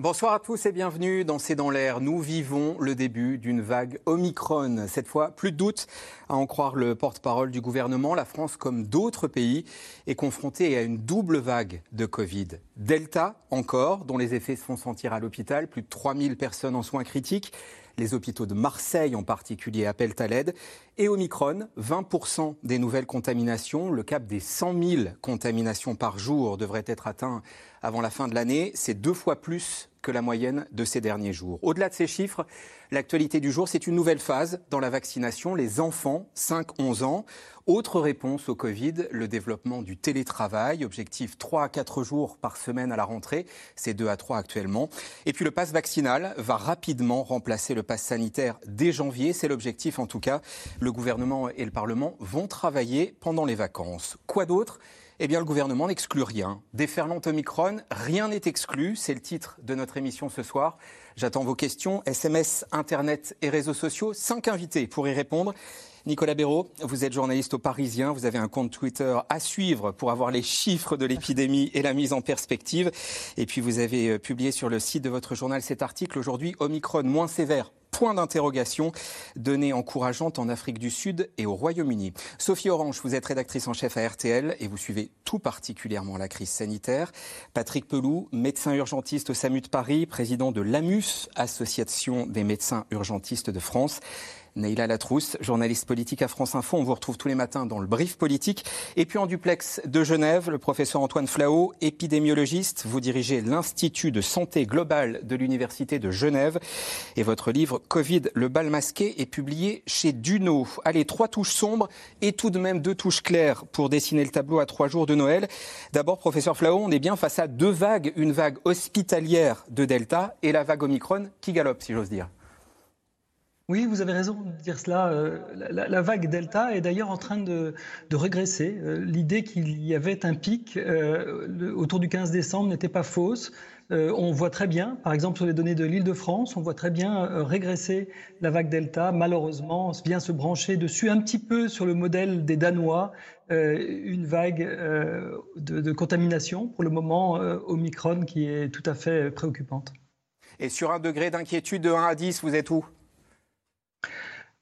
Bonsoir à tous et bienvenue dans C'est dans l'air. Nous vivons le début d'une vague Omicron. Cette fois, plus de doute, à en croire le porte-parole du gouvernement. La France, comme d'autres pays, est confrontée à une double vague de Covid. Delta, encore, dont les effets se font sentir à l'hôpital. Plus de 3000 personnes en soins critiques. Les hôpitaux de Marseille en particulier appellent à l'aide. Et Omicron, 20% des nouvelles contaminations. Le cap des 100 000 contaminations par jour devrait être atteint avant la fin de l'année. C'est deux fois plus que la moyenne de ces derniers jours. Au-delà de ces chiffres, l'actualité du jour, c'est une nouvelle phase dans la vaccination. Les enfants, 5-11 ans. Autre réponse au Covid, le développement du télétravail. Objectif 3 à 4 jours par semaine à la rentrée. C'est 2 à 3 actuellement. Et puis le pass vaccinal va rapidement remplacer le pass sanitaire dès janvier. C'est l'objectif en tout cas. Le gouvernement et le Parlement vont travailler pendant les vacances. Quoi d'autre? Eh bien, le gouvernement n'exclut rien. Déferlant Omicron, rien n'est exclu. C'est le titre de notre émission ce soir. J'attends vos questions. SMS, Internet et réseaux sociaux. Cinq invités pour y répondre. Nicolas Béraud, vous êtes journaliste au Parisien, vous avez un compte Twitter à suivre pour avoir les chiffres de l'épidémie et la mise en perspective. Et puis vous avez euh, publié sur le site de votre journal cet article aujourd'hui, Omicron moins sévère point d'interrogation, données encourageantes en Afrique du Sud et au Royaume-Uni. Sophie Orange, vous êtes rédactrice en chef à RTL et vous suivez tout particulièrement la crise sanitaire. Patrick Peloux, médecin urgentiste au SAMU de Paris, président de l'AMUS, Association des médecins urgentistes de France. Neila Latrousse, journaliste politique à France Info. On vous retrouve tous les matins dans le brief politique. Et puis en duplex de Genève, le professeur Antoine Flao, épidémiologiste. Vous dirigez l'Institut de santé globale de l'Université de Genève. Et votre livre Covid, le bal masqué est publié chez Duno. Allez, trois touches sombres et tout de même deux touches claires pour dessiner le tableau à trois jours de Noël. D'abord, professeur Flao, on est bien face à deux vagues. Une vague hospitalière de Delta et la vague Omicron qui galope, si j'ose dire. Oui, vous avez raison de dire cela. Euh, la, vague Delta est d'ailleurs en train de, régresser. Euh, l'idée qu'il y avait un pic euh, autour du 15 décembre n'était pas fausse. on voit très bien, par exemple sur les données de l'Île-de-France, on voit très bien régresser la vague Delta. Malheureusement, on vient se brancher dessus un petit peu sur le modèle des Danois, une vague de, de, contamination pour le moment Omicron qui est tout à fait préoccupante. Et sur un degré d'inquiétude de 1 à 10, vous êtes où?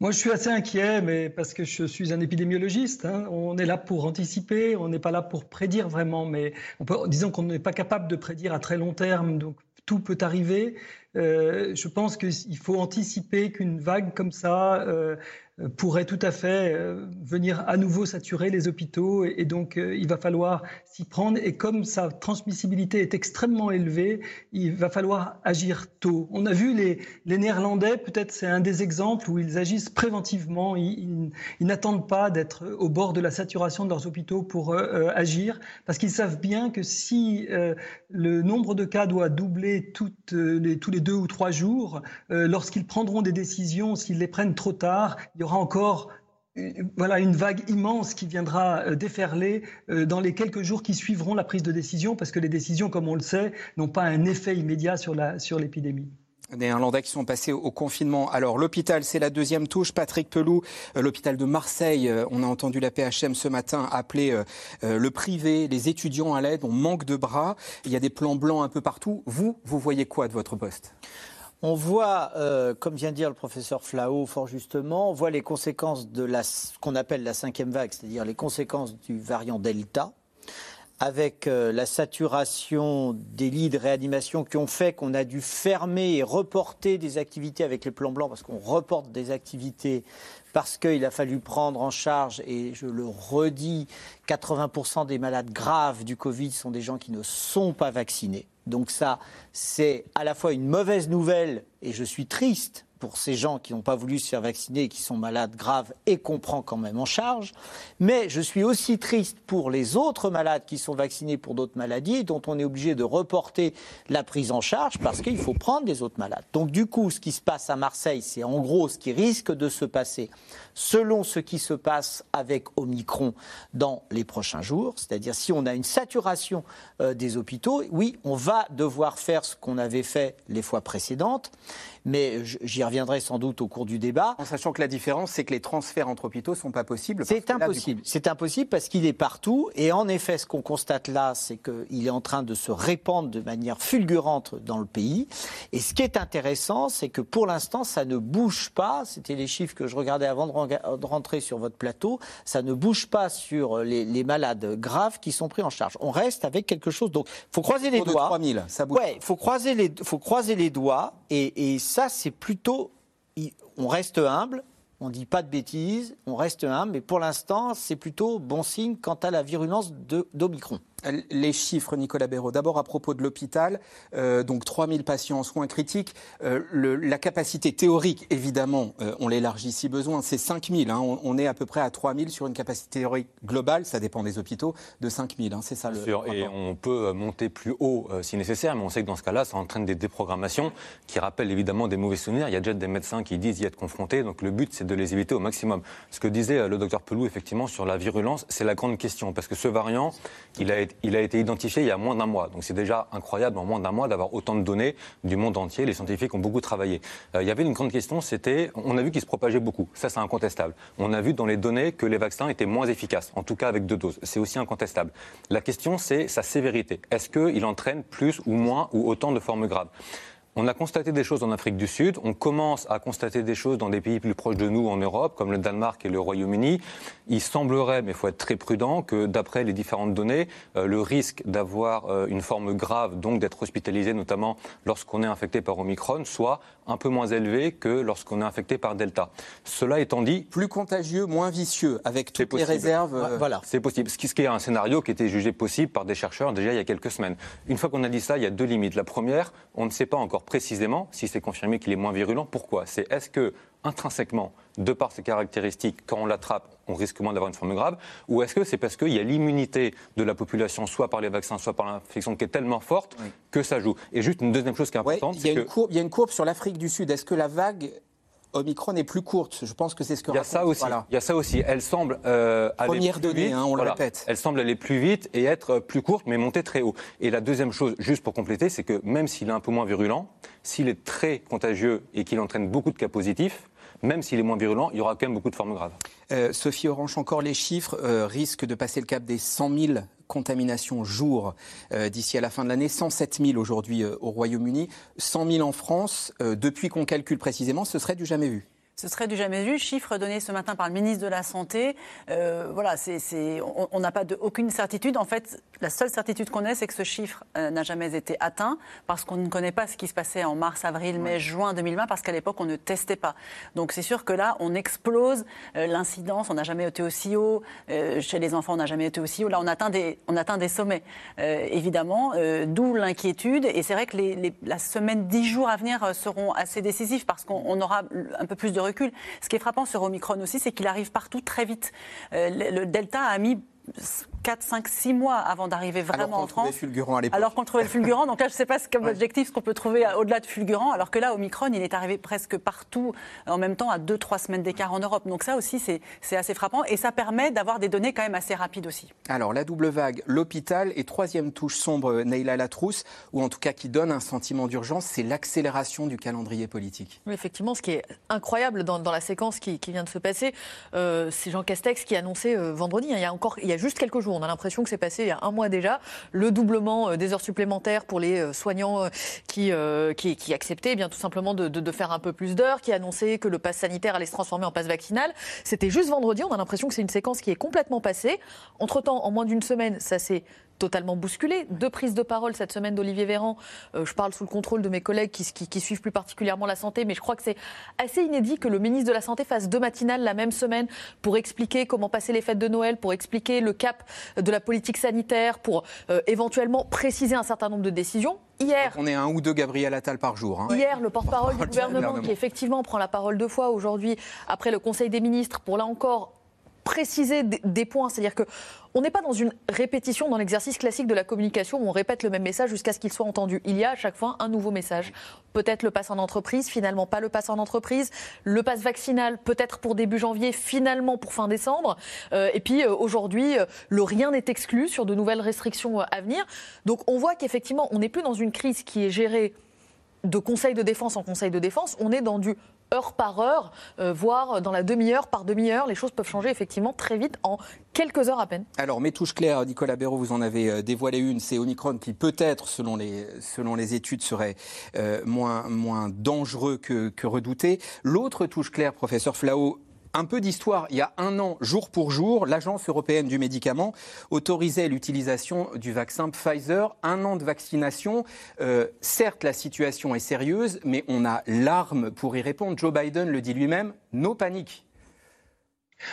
Moi, je suis assez inquiet, mais parce que je suis un épidémiologiste. Hein. On est là pour anticiper, on n'est pas là pour prédire vraiment. Mais disons qu'on n'est pas capable de prédire à très long terme, donc tout peut arriver. Euh, je pense qu'il faut anticiper qu'une vague comme ça euh, pourrait tout à fait euh, venir à nouveau saturer les hôpitaux et, donc euh, il va falloir s'y prendre et comme sa transmissibilité est extrêmement élevée, il va falloir agir tôt. On a vu les, les Néerlandais, peut-être c'est un des exemples où ils agissent préventivement, ils, n'attendent pas d'être au bord de la saturation de leurs hôpitaux pour euh, agir parce qu'ils savent bien que si le nombre de cas doit doubler toutes les, tous les deux ou trois jours, lorsqu'ils prendront des décisions, s'ils les prennent trop tard, il y aura encore euh, voilà une vague immense qui viendra euh, déferler euh, dans les quelques jours qui suivront la prise de décision, parce que les décisions, comme on le sait, n'ont pas un effet immédiat sur l'épidémie. Sur des Irlandais qui sont passés au confinement. Alors l'hôpital, c'est la deuxième touche. Patrick Pelou, l'hôpital de Marseille, on a entendu la PHM ce matin appeler le privé, les étudiants à l'aide. On manque de bras. Il y a des plans blancs un peu partout. Vous, vous voyez quoi de votre poste? On voit, euh, comme vient de dire le professeur Flao fort justement, on voit les conséquences de ce qu'on appelle la cinquième vague, c'est-à-dire les conséquences du variant Delta, avec euh, la saturation des lits de réanimation qui ont fait qu'on a dû fermer et reporter des activités avec les plans blancs, parce qu'on reporte des activités parce qu'il a fallu prendre en charge, et je le redis, 80% des malades graves du Covid sont des gens qui ne sont pas vaccinés. Donc ça, c'est à la fois une mauvaise nouvelle, et je suis triste pour ces gens qui n'ont pas voulu se faire vacciner et qui sont malades graves et qu'on prend quand même en charge. Mais je suis aussi triste pour les autres malades qui sont vaccinés pour d'autres maladies, dont on est obligé de reporter la prise en charge parce qu'il faut prendre les autres malades. Donc du coup, ce qui se passe à Marseille, c'est en gros ce qui risque de se passer selon ce qui se passe avec Omicron dans les prochains jours. C'est-à-dire si on a une saturation euh, des hôpitaux, oui, on va devoir faire ce qu'on avait fait les fois précédentes mais j'y reviendrai sans doute au cours du débat. En sachant que la différence, c'est que les transferts entre hôpitaux ne sont pas possibles. C'est impossible. C'est impossible parce qu'il est partout. Et en effet, ce qu'on constate là, c'est qu'il est en train de se répandre de manière fulgurante dans le pays. Et ce qui est intéressant, c'est que pour l'instant, ça ne bouge pas. C'était les chiffres que je regardais avant de rentrer sur votre plateau. Ça ne bouge pas sur les, malades graves qui sont pris en charge. On reste avec quelque chose. Donc, il faut croiser les doigts. 3000, ça bouge. Ouais, faut croiser les, faut croiser les doigts. Et, et ça, c'est plutôt. On reste humble, on ne dit pas de bêtises, on reste humble, mais pour l'instant, c'est plutôt bon signe quant à la virulence d'Omicron. Les chiffres, Nicolas Béraud. D'abord à propos de l'hôpital, euh, donc 3000 patients en soins critiques. Euh, la capacité théorique, évidemment, euh, on l'élargit si besoin, c'est 5000. Hein. On, est à peu près à 3000 sur une capacité théorique globale, ça dépend des hôpitaux, de 5000. Hein. C'est ça le. Sûr, et on peut monter plus haut si nécessaire, mais on sait que dans ce cas-là, ça entraîne des déprogrammations qui rappellent évidemment des mauvais souvenirs. Il y a déjà des médecins qui disent y être confrontés, donc le but c'est de les éviter au maximum. Ce que disait le docteur Pelou, effectivement, sur la virulence, c'est la grande question, parce que ce variant, il a été il a été identifié il y a moins d'un mois. Donc c'est déjà incroyable en moins d'un mois d'avoir autant de données du monde entier. Les scientifiques ont beaucoup travaillé. Euh, il y avait une grande question, c'était, on a vu qu'il se propageait beaucoup. Ça, c'est incontestable. On a vu dans les données que les vaccins étaient moins efficaces, en tout cas avec deux doses. C'est aussi incontestable. La question, c'est sa sévérité. Est-ce qu'il entraîne plus ou moins ou autant de formes graves? On a constaté des choses en Afrique du Sud, on commence à constater des choses dans des pays plus proches de nous en Europe, comme le Danemark et le Royaume-Uni. Il semblerait, mais il faut être très prudent, que d'après les différentes données, euh, le risque d'avoir euh, une forme grave, donc d'être hospitalisé, notamment lorsqu'on est infecté par Omicron, soit un peu moins élevé que lorsqu'on est infecté par Delta. Cela étant dit... Plus contagieux, moins vicieux, avec toutes les réserves... Euh, voilà. C'est possible. Ce qui est un scénario qui était jugé possible par des chercheurs déjà il y a quelques semaines. Une fois qu'on a dit ça, il y a deux limites. La première, on ne sait pas encore précisément si c'est confirmé qu'il est moins virulent. Pourquoi? C'est est-ce que intrinsèquement, de par ses caractéristiques, quand on l'attrape, on risque moins d'avoir une forme grave Ou est-ce que c'est parce qu'il y a l'immunité de la population, soit par les vaccins, soit par l'infection, qui est tellement forte que ça joue Et juste une deuxième chose qui est importante, il, y a une courbe, il y a une courbe sur l'Afrique du Sud. Est-ce que la vague Omicron est plus courte. Je pense que c'est ce que il y a ça aussi. Il y a ça aussi. Elle semble euh, Première donnée, hein, on le répète. Elle semble aller plus vite et être plus courte, mais monter très haut. Et la deuxième chose, juste pour compléter, c'est que même s'il est un peu moins virulent, s'il est très contagieux et qu'il entraîne beaucoup de cas positifs, même s'il est moins virulent, il y aura quand même beaucoup de formes graves. Euh, Sophie Orange, encore les chiffres euh, risquent de passer le cap des 100 000 contaminations jour euh, d'ici à la fin de l'année. 107 000 aujourd'hui au Royaume-Uni, 100 000 en France. depuis qu'on calcule précisément, ce serait du jamais vu. Ce serait du jamais vu. Chiffre donné ce matin par le ministre de la Santé. Euh, voilà, c'est, on n'a pas de, aucune certitude. En fait, la seule certitude qu'on ait, c'est que ce chiffre euh, n'a jamais été atteint parce qu'on ne connaît pas ce qui se passait en mars, avril, mai, juin 2020 parce qu'à l'époque, on ne testait pas. Donc c'est sûr que là, on explose euh, l'incidence. On n'a jamais été aussi haut. chez les enfants, on n'a jamais été aussi haut. Là, on atteint des, on atteint des sommets, évidemment. D'où l'inquiétude. Et c'est vrai que les, la semaine, dix jours à venir seront assez décisifs parce qu'on aura un peu plus de ce qui est frappant sur Omicron aussi, c'est qu'il arrive partout très vite. Euh, le Delta a mis 4, 5, 6 mois avant d'arriver vraiment en France. Fulgurant à alors qu'on trouvait le fulgurant. Donc là, je ne sais pas ce comme objectif ce qu'on peut trouver au-delà de fulgurant. Alors que là, Omicron, il est arrivé presque partout en même temps à 2-3 semaines d'écart en Europe. Donc ça aussi, c'est assez frappant. Et ça permet d'avoir des données quand même assez rapides aussi. Alors la double vague, l'hôpital et troisième touche sombre, Neila Latrousse, ou en tout cas qui donne un sentiment d'urgence, c'est l'accélération du calendrier politique. Oui, effectivement, ce qui est incroyable dans, la séquence qui, vient de se passer, euh, c'est Jean Castex qui a annoncé euh, vendredi, hein, il y a encore il y a juste quelques jours, on a l'impression que c'est passé il y a un mois déjà, le doublement euh, des heures supplémentaires pour les euh, soignants euh, qui, acceptaient eh bien, tout simplement de, faire un peu plus d'heures, qui annonçaient que le pass sanitaire allait se transformer en pass vaccinal. C'était juste vendredi, on a l'impression que c'est une séquence qui est complètement passée. Entre-temps, en moins d'une semaine, ça s'est totalement bousculé. Deux prises de parole cette semaine d'Olivier Véran. Euh, je parle sous le contrôle de mes collègues qui, qui, suivent plus particulièrement la santé, mais je crois que c'est assez inédit que le ministre de la Santé fasse deux matinales la même semaine pour expliquer comment passer les fêtes de Noël, pour expliquer le cap de la politique sanitaire, pour euh, éventuellement préciser un certain nombre de décisions. Hier, on est un ou deux Gabriel Attal par jour. Hein. Hier, le porte-parole du gouvernement, qui effectivement prend la parole deux fois aujourd'hui après le Conseil des ministres pour là encore préciser des points. C'est-à-dire que on n'est pas dans une répétition dans l'exercice classique de la communication où on répète le même message jusqu'à ce qu'il soit entendu. Il y a à chaque fois un nouveau message. Peut-être le pass en entreprise, finalement pas le pass en entreprise. Le pass vaccinal, peut-être pour début janvier, finalement pour fin décembre. Euh, et puis euh, aujourd'hui, euh, le rien n'est exclu sur de nouvelles restrictions à venir. Donc on voit qu'effectivement, on n'est plus dans une crise qui est gérée de conseil de défense en conseil de défense, on est dans du heure par heure, euh, voire dans la demi-heure par demi-heure. Les choses peuvent changer effectivement très vite en quelques heures à peine. Alors, mes touches claires, Nicolas Béraud, vous en avez euh, dévoilé une, c'est Omicron qui peut-être, selon les, selon les études, serait euh, moins, moins dangereux que, que redouté. L'autre touche claire, professeur Flao, un peu d'histoire. Il y a un an, jour pour jour, l'Agence européenne du médicament autorisait l'utilisation du vaccin Pfizer. Un an de vaccination. Euh, certes, la situation est sérieuse, mais on a l'arme pour y répondre. Joe Biden le dit lui-même, no panique.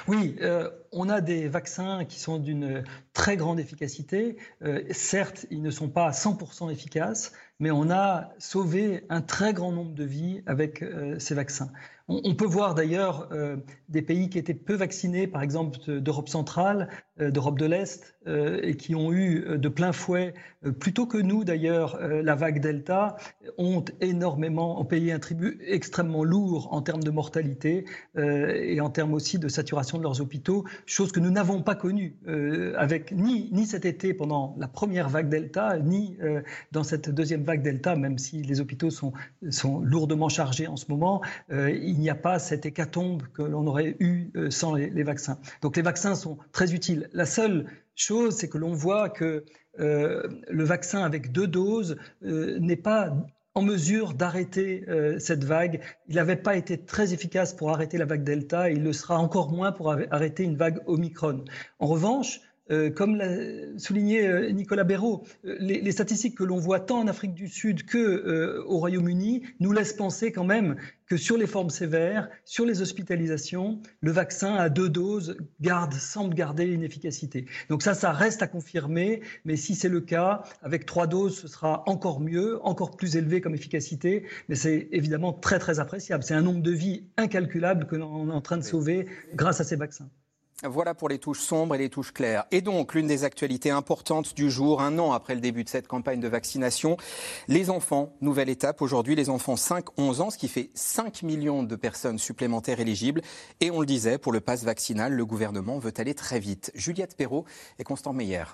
Oui, euh, on a des vaccins qui sont d'une très grande efficacité. Euh, certes, ils ne sont pas à 100% efficaces, mais on a sauvé un très grand nombre de vies avec ces vaccins. On, peut voir d'ailleurs euh, des pays qui étaient peu vaccinés, par exemple d'Europe centrale, d'Europe de l'Est, euh, et qui ont eu de plein fouet, plutôt que nous d'ailleurs, la vague Delta, ont énormément, ont payé un tribut extrêmement lourd en termes de mortalité et en termes aussi de saturation de leurs hôpitaux, chose que nous n'avons pas connue avec ni, ni cet été pendant la première vague Delta, ni dans cette deuxième vague Delta, même si les hôpitaux sont, sont lourdement chargés en ce moment il n'y a pas cette hécatombe que l'on aurait eu euh, sans les, vaccins. Donc les vaccins sont très utiles. La seule chose, c'est que l'on voit que euh, le vaccin avec deux doses euh, n'est pas en mesure d'arrêter cette vague. Il n'avait pas été très efficace pour arrêter la vague Delta et il le sera encore moins pour arrêter une vague Omicron. En revanche, euh, comme l'a souligné euh, Nicolas Béraud, euh, les, statistiques que l'on voit tant en Afrique du Sud que au Royaume-Uni nous laissent penser quand même que sur les formes sévères, sur les hospitalisations, le vaccin à deux doses garde, semble garder une efficacité. Donc ça, ça reste à confirmer, mais si c'est le cas, avec trois doses, ce sera encore mieux, encore plus élevé comme efficacité, mais c'est évidemment très très appréciable. C'est un nombre de vies incalculable que l'on est en train de sauver grâce à ces vaccins. Voilà pour les touches sombres et les touches claires. Et donc, l'une des actualités importantes du jour, un an après le début de cette campagne de vaccination, les enfants, nouvelle étape aujourd'hui, les enfants 5-11 ans, ce qui fait 5 millions de personnes supplémentaires éligibles. Et on le disait, pour le pass vaccinal, le gouvernement veut aller très vite. Juliette Perrault et Constant Meyer.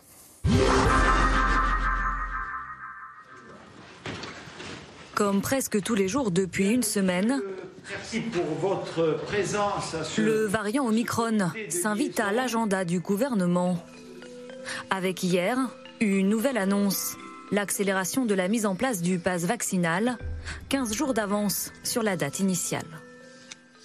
Comme presque tous les jours depuis une semaine, Merci pour votre présence. Le variant Omicron s'invite à l'agenda du gouvernement. Avec hier, une nouvelle annonce. L'accélération de la mise en place du pass vaccinal, 15 jours d'avance sur la date initiale.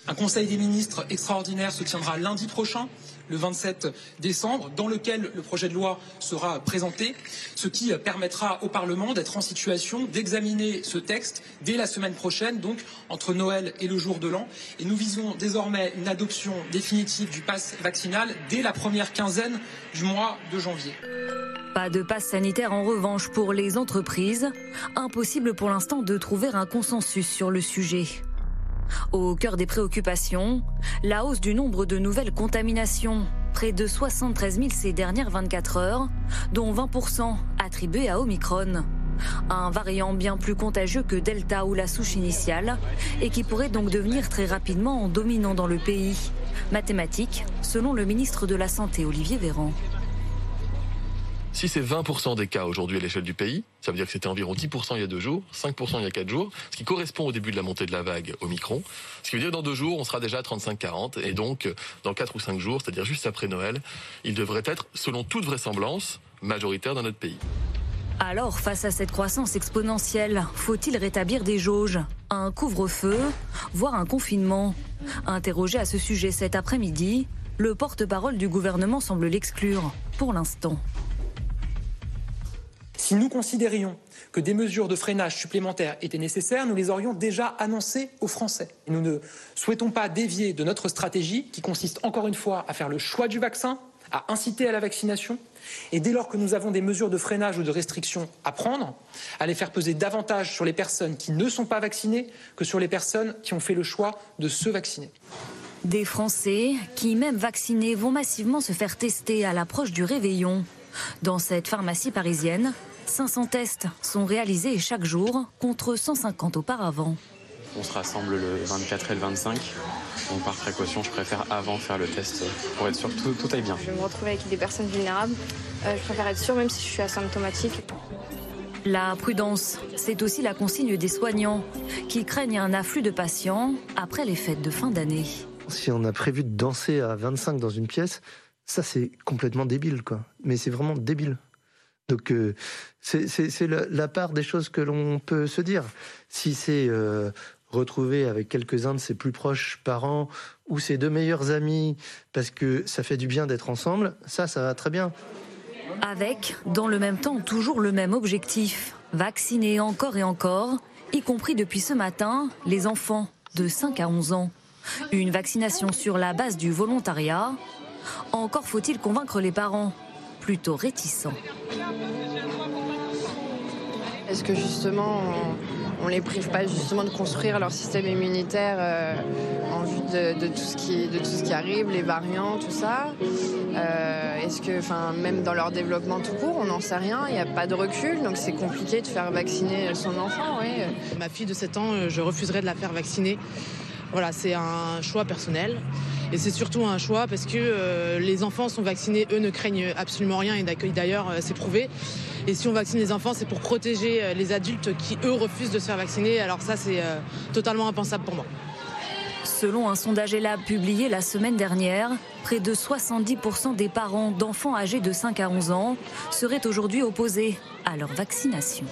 Un conseil des ministres extraordinaire se tiendra lundi prochain le 27 décembre, dans lequel le projet de loi sera présenté, ce qui permettra au Parlement d'être en situation d'examiner ce texte dès la semaine prochaine, donc entre Noël et le jour de l'an. Et nous visons désormais une adoption définitive du pass vaccinal dès la première quinzaine du mois de janvier. Pas de passe sanitaire en revanche pour les entreprises. Impossible pour l'instant de trouver un consensus sur le sujet. Au cœur des préoccupations, la hausse du nombre de nouvelles contaminations, près de 73 000 ces dernières 24 heures, dont 20% attribués à Omicron. Un variant bien plus contagieux que Delta ou la souche initiale, et qui pourrait donc devenir très rapidement dominant dans le pays. Mathématiques, selon le ministre de la Santé Olivier Véran. Si c'est 20% des cas aujourd'hui à l'échelle du pays, ça veut dire que c'était environ 10% il y a deux jours, 5% il y a quatre jours, ce qui correspond au début de la montée de la vague au Micron. Ce qui veut dire que dans deux jours, on sera déjà à 35-40, et donc dans quatre ou cinq jours, c'est-à-dire juste après Noël, il devrait être, selon toute vraisemblance, majoritaire dans notre pays. Alors, face à cette croissance exponentielle, faut-il rétablir des jauges Un couvre-feu Voire un confinement? Interrogé à ce sujet cet après-midi, le porte-parole du gouvernement semble l'exclure, pour l'instant. Si nous considérions que des mesures de freinage supplémentaires étaient nécessaires, nous les aurions déjà annoncées aux Français. Nous ne souhaitons pas dévier de notre stratégie qui consiste encore une fois à faire le choix du vaccin, à inciter à la vaccination, et dès lors que nous avons des mesures de freinage ou de restriction à prendre, à les faire peser davantage sur les personnes qui ne sont pas vaccinées que sur les personnes qui ont fait le choix de se vacciner. Des Français qui, même vaccinés, vont massivement se faire tester à l'approche du réveillon. Dans cette pharmacie parisienne, 500 tests sont réalisés chaque jour contre 150 auparavant. On se rassemble le 24 et le 25. Donc par précaution, je préfère avant faire le test pour être sûr que tout, tout aille bien. Je vais me retrouver avec des personnes vulnérables. Euh, je préfère être sûre même si je suis asymptomatique. La prudence, c'est aussi la consigne des soignants qui craignent un afflux de patients après les fêtes de fin d'année. Si on a prévu de danser à 25 dans une pièce, ça c'est complètement débile, quoi. Mais c'est vraiment débile. Donc euh, c'est la, part des choses que l'on peut se dire. Si c'est euh, retrouver avec quelques-uns de ses plus proches parents ou ses deux meilleurs amis parce que ça fait du bien d'être ensemble, ça, ça va très bien. Avec, dans le même temps, toujours le même objectif, vacciner encore et encore, y compris depuis ce matin, les enfants de 5 à 11 ans. Une vaccination sur la base du volontariat. Encore faut-il convaincre les parents, plutôt réticents. Est-ce que justement on, ne les prive pas justement de construire leur système immunitaire euh, en vue de, de, tout ce qui, de tout ce qui arrive, les variants, tout ça? Euh, Est-ce que, enfin, même dans leur développement tout court, on n'en sait rien, il n'y a pas de recul, donc c'est compliqué de faire vacciner son enfant. Oui. Ma fille de 7 ans, je refuserais de la faire vacciner. Voilà, c'est un choix personnel. Et c'est surtout un choix parce que euh, les enfants sont vaccinés, eux ne craignent absolument rien et d'ailleurs euh, c'est prouvé. Et si on vaccine les enfants, c'est pour protéger euh, les adultes qui eux refusent de se faire vacciner. Alors ça c'est totalement impensable pour moi. Selon un sondage ELAB publié la semaine dernière, près de 70% des parents d'enfants âgés de 5 à 11 ans seraient aujourd'hui opposés à leur vaccination.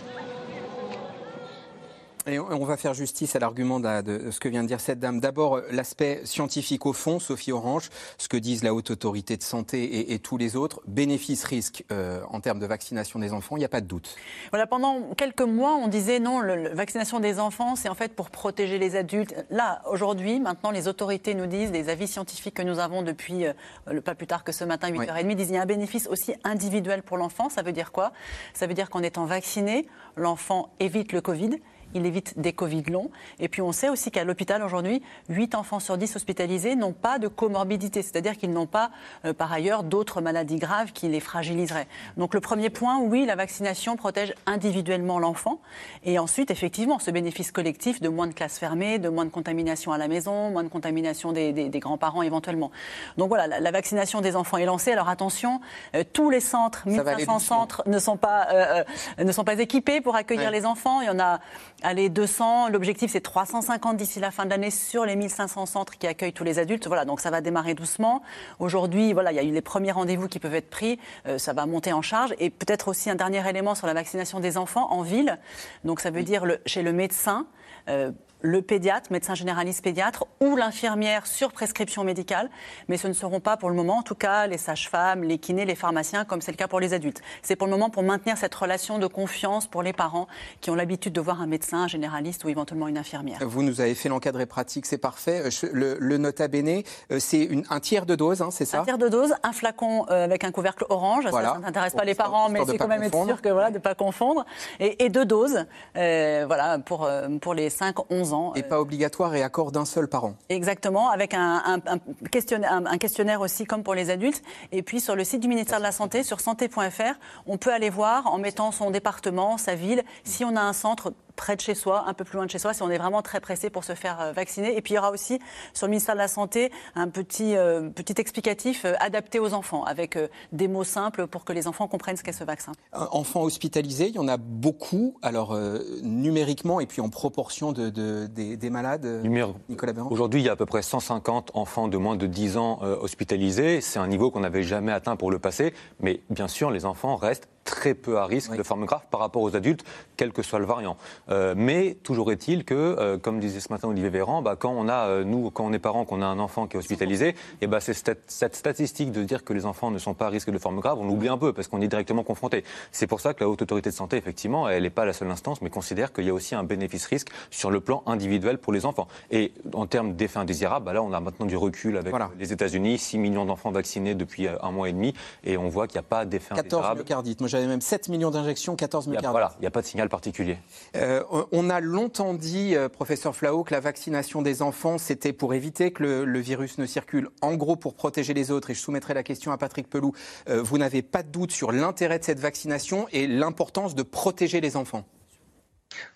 Et on va faire justice à l'argument de, ce que vient de dire cette dame. D'abord, l'aspect scientifique au fond, Sophie Orange, ce que disent la Haute Autorité de Santé et, et tous les autres, bénéfice-risque euh, en termes de vaccination des enfants, il n'y a pas de doute. Voilà, pendant quelques mois, on disait non, la vaccination des enfants, c'est en fait pour protéger les adultes. Là, aujourd'hui, maintenant, les autorités nous disent, les avis scientifiques que nous avons depuis, euh, pas plus tard que ce matin, 8h30, oui. disent qu'il y a un bénéfice aussi individuel pour l'enfant. Ça veut dire quoi? Ça veut dire qu'en étant vacciné, l'enfant évite le Covid il évite des Covid longs. Et puis on sait aussi qu'à l'hôpital aujourd'hui, 8 enfants sur 10 hospitalisés n'ont pas de comorbidité, c'est-à-dire qu'ils n'ont pas euh, par ailleurs d'autres maladies graves qui les fragiliseraient. Donc le premier point, oui, la vaccination protège individuellement l'enfant. Et ensuite, effectivement, ce bénéfice collectif de moins de classes fermées, de moins de contamination à la maison, moins de contamination des, des, des grands-parents éventuellement. Donc voilà, la, la, vaccination des enfants est lancée. Alors attention, euh, tous les centres, 1500 centres, ne sont, pas, euh, ne sont pas équipés pour accueillir ouais. les enfants. Il y en a Allez, 200. L'objectif, c'est 350 d'ici la fin de l'année sur les 1500 centres qui accueillent tous les adultes. Voilà, donc ça va démarrer doucement. Aujourd'hui, voilà, il y a eu les premiers rendez-vous qui peuvent être pris. Euh, ça va monter en charge. Et peut-être aussi un dernier élément sur la vaccination des enfants en ville. Donc ça veut dire le, chez le médecin. Euh, le pédiatre, médecin généraliste pédiatre, ou l'infirmière sur prescription médicale. Mais ce ne seront pas pour le moment, en tout cas, les sages-femmes, les kinés, les pharmaciens, comme c'est le cas pour les adultes. C'est pour le moment pour maintenir cette relation de confiance pour les parents qui ont l'habitude de voir un médecin, un généraliste ou éventuellement une infirmière. Vous nous avez fait l'encadré pratique, c'est parfait. Le, le nota bene, c'est un tiers de dose, hein, c'est ça Un tiers de dose, un flacon euh, avec un couvercle orange. Voilà. Ça, ça n'intéresse pas les parents, mais c'est quand même être sûr que voilà, de ne pas confondre. Et, et deux doses, euh, voilà, pour, euh, pour les 5-11 ans. Et pas obligatoire et accord d'un seul parent. Exactement, avec un, un, un, questionnaire, un, questionnaire, aussi comme pour les adultes. Et puis sur le site du ministère de la Santé, sur santé.fr, on peut aller voir en mettant son département, sa ville, si on a un centre près de chez soi, un peu plus loin de chez soi, si on est vraiment très pressé pour se faire vacciner. Et puis il y aura aussi sur le ministère de la Santé un petit, euh, petit explicatif euh, adapté aux enfants, avec euh, des mots simples pour que les enfants comprennent ce qu'est ce vaccin. Enfants hospitalisés, il y en a beaucoup, alors numériquement et puis en proportion de, de des, des, malades. Numéro. Nicolas Béran Aujourd'hui, il y a à peu près 150 enfants de moins de 10 ans hospitalisés. C'est un niveau qu'on n'avait jamais atteint pour le passé, mais bien sûr, les enfants restent très peu à risque de forme grave par rapport aux adultes, quel que soit le variant. Euh, mais toujours est-il que, euh, comme disait ce matin Olivier Véran, bah, quand on a, euh, nous, quand on est parents, qu'on a un enfant qui est hospitalisé, et eh bah, c'est cette, cette, statistique de dire que les enfants ne sont pas à risque de forme grave, on l'oublie un peu parce qu'on est directement confronté. C'est pour ça que la Haute Autorité de Santé, effectivement, elle n'est pas la seule instance, mais considère qu'il y a aussi un bénéfice-risque sur le plan individuel pour les enfants. Et en termes d'effets indésirables, bah, là, on a maintenant du recul avec les États-Unis, 6 millions d'enfants vaccinés depuis un mois et demi, et on voit qu'il n'y a pas d'effets indésirables. 14 Moi, j'avais même 7 millions d'injections, 14 myocardites. Voilà, il n'y a pas de signal particulier. Euh, on a longtemps dit, euh, professeur Flao, que la vaccination des enfants, c'était pour éviter que le, virus ne circule, en gros pour protéger les autres. Et je soumettrai la question à Patrick Pelou. Euh, vous n'avez pas de doute sur l'intérêt de cette vaccination et l'importance de protéger les enfants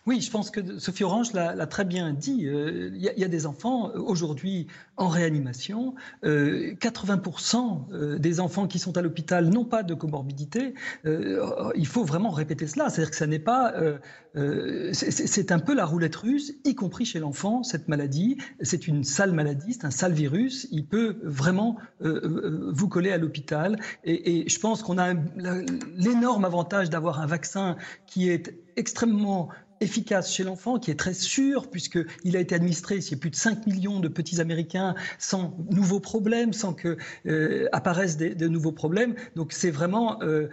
oui, je pense que Sophie Orange l'a très bien dit. Euh, il y, a des enfants euh, aujourd'hui en réanimation. 80% euh, des enfants qui sont à l'hôpital n'ont pas de comorbidité. il faut vraiment répéter cela. C'est-à-dire que ça n'est pas. c'est un peu la roulette russe, y compris chez l'enfant, cette maladie. C'est une sale maladie, c'est un sale virus. Il peut vraiment vous coller à l'hôpital. Et, et je pense qu'on a l'énorme avantage d'avoir un vaccin qui est extrêmement efficace chez l'enfant, qui est très sûr, puisqu'il a été administré a plus de 5 millions de petits Américains sans nouveaux problèmes, sans que euh, apparaissent de nouveaux problèmes. Donc c'est vraiment euh,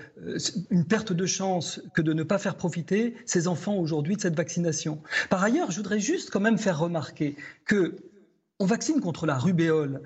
une perte de chance que de ne pas faire profiter ces enfants aujourd'hui de cette vaccination. Par ailleurs, je voudrais juste quand même faire remarquer que on vaccine contre la rubéole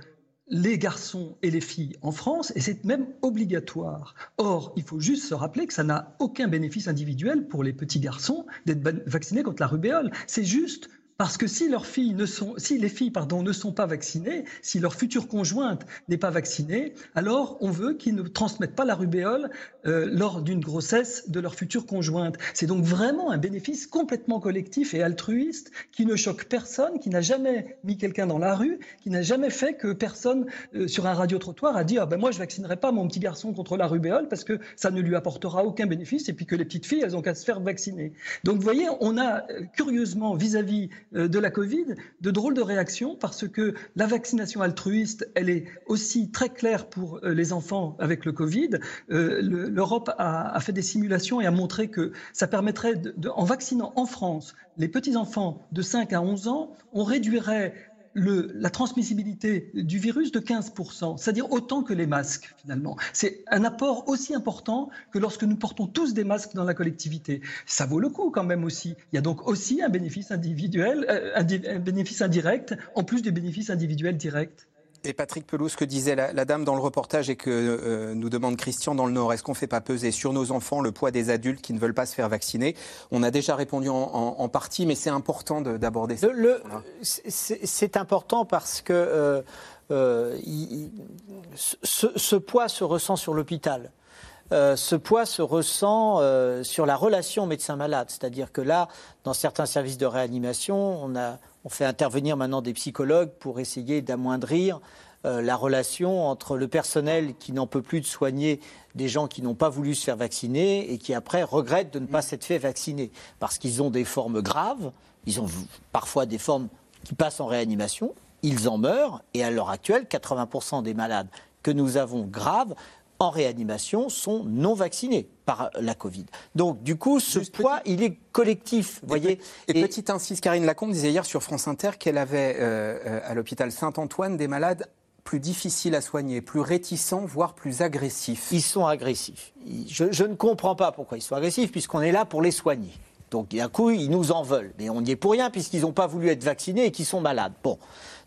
les garçons et les filles en France, et c'est même obligatoire. Or, il faut juste se rappeler que ça n'a aucun bénéfice individuel pour les petits garçons d'être vaccinés contre la rubéole. C'est juste parce que si leurs filles ne sont, si les filles pardon, ne sont pas vaccinées, si leur future conjointe n'est pas vaccinée, alors on veut qu'ils ne transmettent pas la rubéole euh, lors d'une grossesse de leur future conjointe. C'est donc vraiment un bénéfice complètement collectif et altruiste qui ne choque personne, qui n'a jamais mis quelqu'un dans la rue, qui n'a jamais fait que personne euh, sur un radiotrottoir a dit ah ben moi je vaccinerai pas mon petit garçon contre la rubéole parce que ça ne lui apportera aucun bénéfice et puis que les petites filles elles ont qu'à se faire vacciner. Donc vous voyez, on a euh, curieusement vis-à-vis vis à vis de la Covid de drôles de réactions parce que la vaccination altruiste, elle est aussi très claire pour euh, les enfants avec le Covid. Euh, L'Europe a, fait des simulations et a montré que ça permettrait, en vaccinant en France les petits-enfants de 5 à 11 ans, on réduirait la transmissibilité du virus de 15%, c'est-à-dire autant que les masques finalement. C'est un apport aussi important que lorsque nous portons tous des masques dans la collectivité. Ça vaut le coup quand même aussi. Il y a donc aussi un bénéfice individuel, euh, un bénéfice indirect, en plus du bénéfice individuel direct. Et Patrick Pelou, ce que disait la, dame dans le reportage et que euh, nous demande Christian dans le Nord, est-ce qu'on ne fait pas peser sur nos enfants le poids des adultes qui ne veulent pas se faire vacciner? On a déjà répondu en, partie, mais c'est important d'aborder ça. C'est important parce que euh, euh, ce, poids se ressent sur l'hôpital. ce poids se ressent sur la relation médecin-malade. C'est-à-dire que là, dans certains services de réanimation, on a on fait intervenir maintenant des psychologues pour essayer d'amoindrir euh, la relation entre le personnel qui n'en peut plus de soigner des gens qui n'ont pas voulu se faire vacciner et qui après regrettent de ne pas s'être fait vacciner. Parce qu'ils ont des formes graves, ils ont parfois des formes qui passent en réanimation, ils en meurent et à l'heure actuelle, 80% des malades que nous avons graves en réanimation sont non vaccinés par la Covid. Donc, du coup, ce poids, il est collectif. voyez et, petite insiste, Karine Lacombe disait hier sur France Inter qu'elle avait euh, euh, à l'hôpital Saint-Antoine des malades plus difficiles à soigner, plus réticents, voire plus agressifs. Ils sont agressifs. Je, je ne comprends pas pourquoi ils sont agressifs, puisqu'on est là pour les soigner. Donc, d'un coup, ils nous en veulent. Mais on n'y est pour rien, puisqu'ils n'ont pas voulu être vaccinés et qu'ils sont malades. Bon.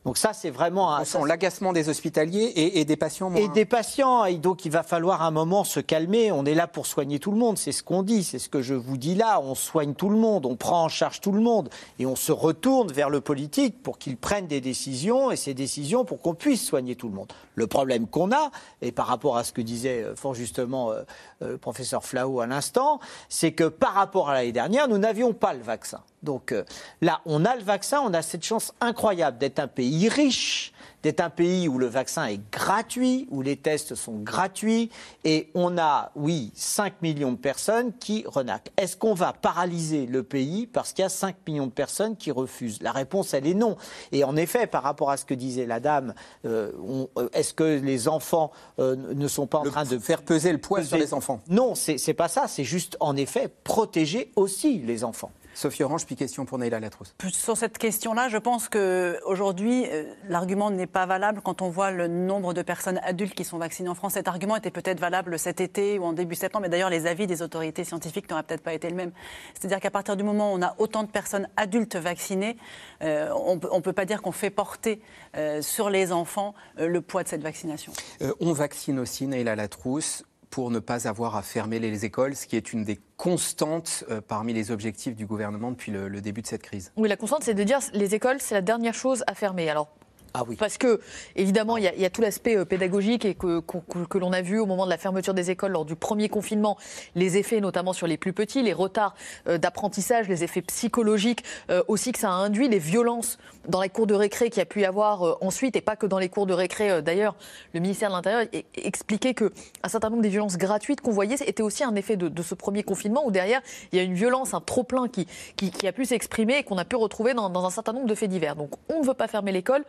Donc ça, c'est vraiment... On sent l'agacement des hospitaliers et, des patients. Et des patients. Et donc, il va falloir un moment se calmer. On est là pour soigner tout le monde. C'est ce qu'on dit. C'est ce que je vous dis là. On soigne tout le monde. On prend en charge tout le monde. Et on se retourne vers le politique pour qu'il prenne des décisions. Et ces décisions pour qu'on puisse soigner tout le monde. Le problème qu'on a, et par rapport à ce que disait euh, fort justement euh, le professeur Flau à l'instant, c'est que par rapport à l'année dernière, nous n'avions pas le vaccin. Donc là, on a le vaccin. On a cette chance incroyable d'être un pays riche, d'être un pays où le vaccin est gratuit, où les tests sont gratuits, et on a, oui, 5 millions de personnes qui renaquent. Est-ce qu'on va paralyser le pays parce qu'il y a 5 millions de personnes qui refusent? La réponse, elle est non. Et en effet, par rapport à ce que disait la dame, euh, euh, est-ce que les enfants euh, ne sont pas en train de faire peser le poids sur les enfants Non, c'est pas ça. C'est juste, en effet, protéger aussi les enfants. Sophie Orange, puis question pour Neila Latrousse. Sur cette question-là, je pense qu'aujourd'hui, euh, l'argument n'est pas valable quand on voit le nombre de personnes adultes qui sont vaccinées en France. Cet argument était peut-être valable cet été ou en début septembre, mais d'ailleurs, les avis des autorités scientifiques n'auraient peut-être pas été le même. C'est-à-dire qu'à partir du moment où on a autant de personnes adultes vaccinées, euh, on ne peut pas dire qu'on fait porter euh, sur les enfants le poids de cette vaccination. on vaccine aussi, Neila Latrousse pour ne pas avoir à fermer les écoles, ce qui est une des constantes euh, parmi les objectifs du gouvernement depuis le, le début de cette crise. Oui, la constante, c'est de dire les écoles, c'est la dernière chose à fermer. Alors ah oui. Parce que, évidemment, il y, a tout l'aspect euh, pédagogique et que, que, l'on a vu au moment de la fermeture des écoles lors du premier confinement, les effets notamment sur les plus petits, les retards euh, d'apprentissage, les effets psychologiques euh, aussi que ça a induit, les violences dans les cours de récré qu'il y a pu y avoir ensuite, et pas que dans les cours de récré. D'ailleurs, le ministère de l'Intérieur expliquait qu'un certain nombre des violences gratuites qu'on voyait était aussi un effet de, ce premier confinement où derrière, il y a une violence, un trop-plein qui, qui, a pu s'exprimer et qu'on a pu retrouver dans un certain nombre de faits divers. Donc on ne veut pas fermer l'école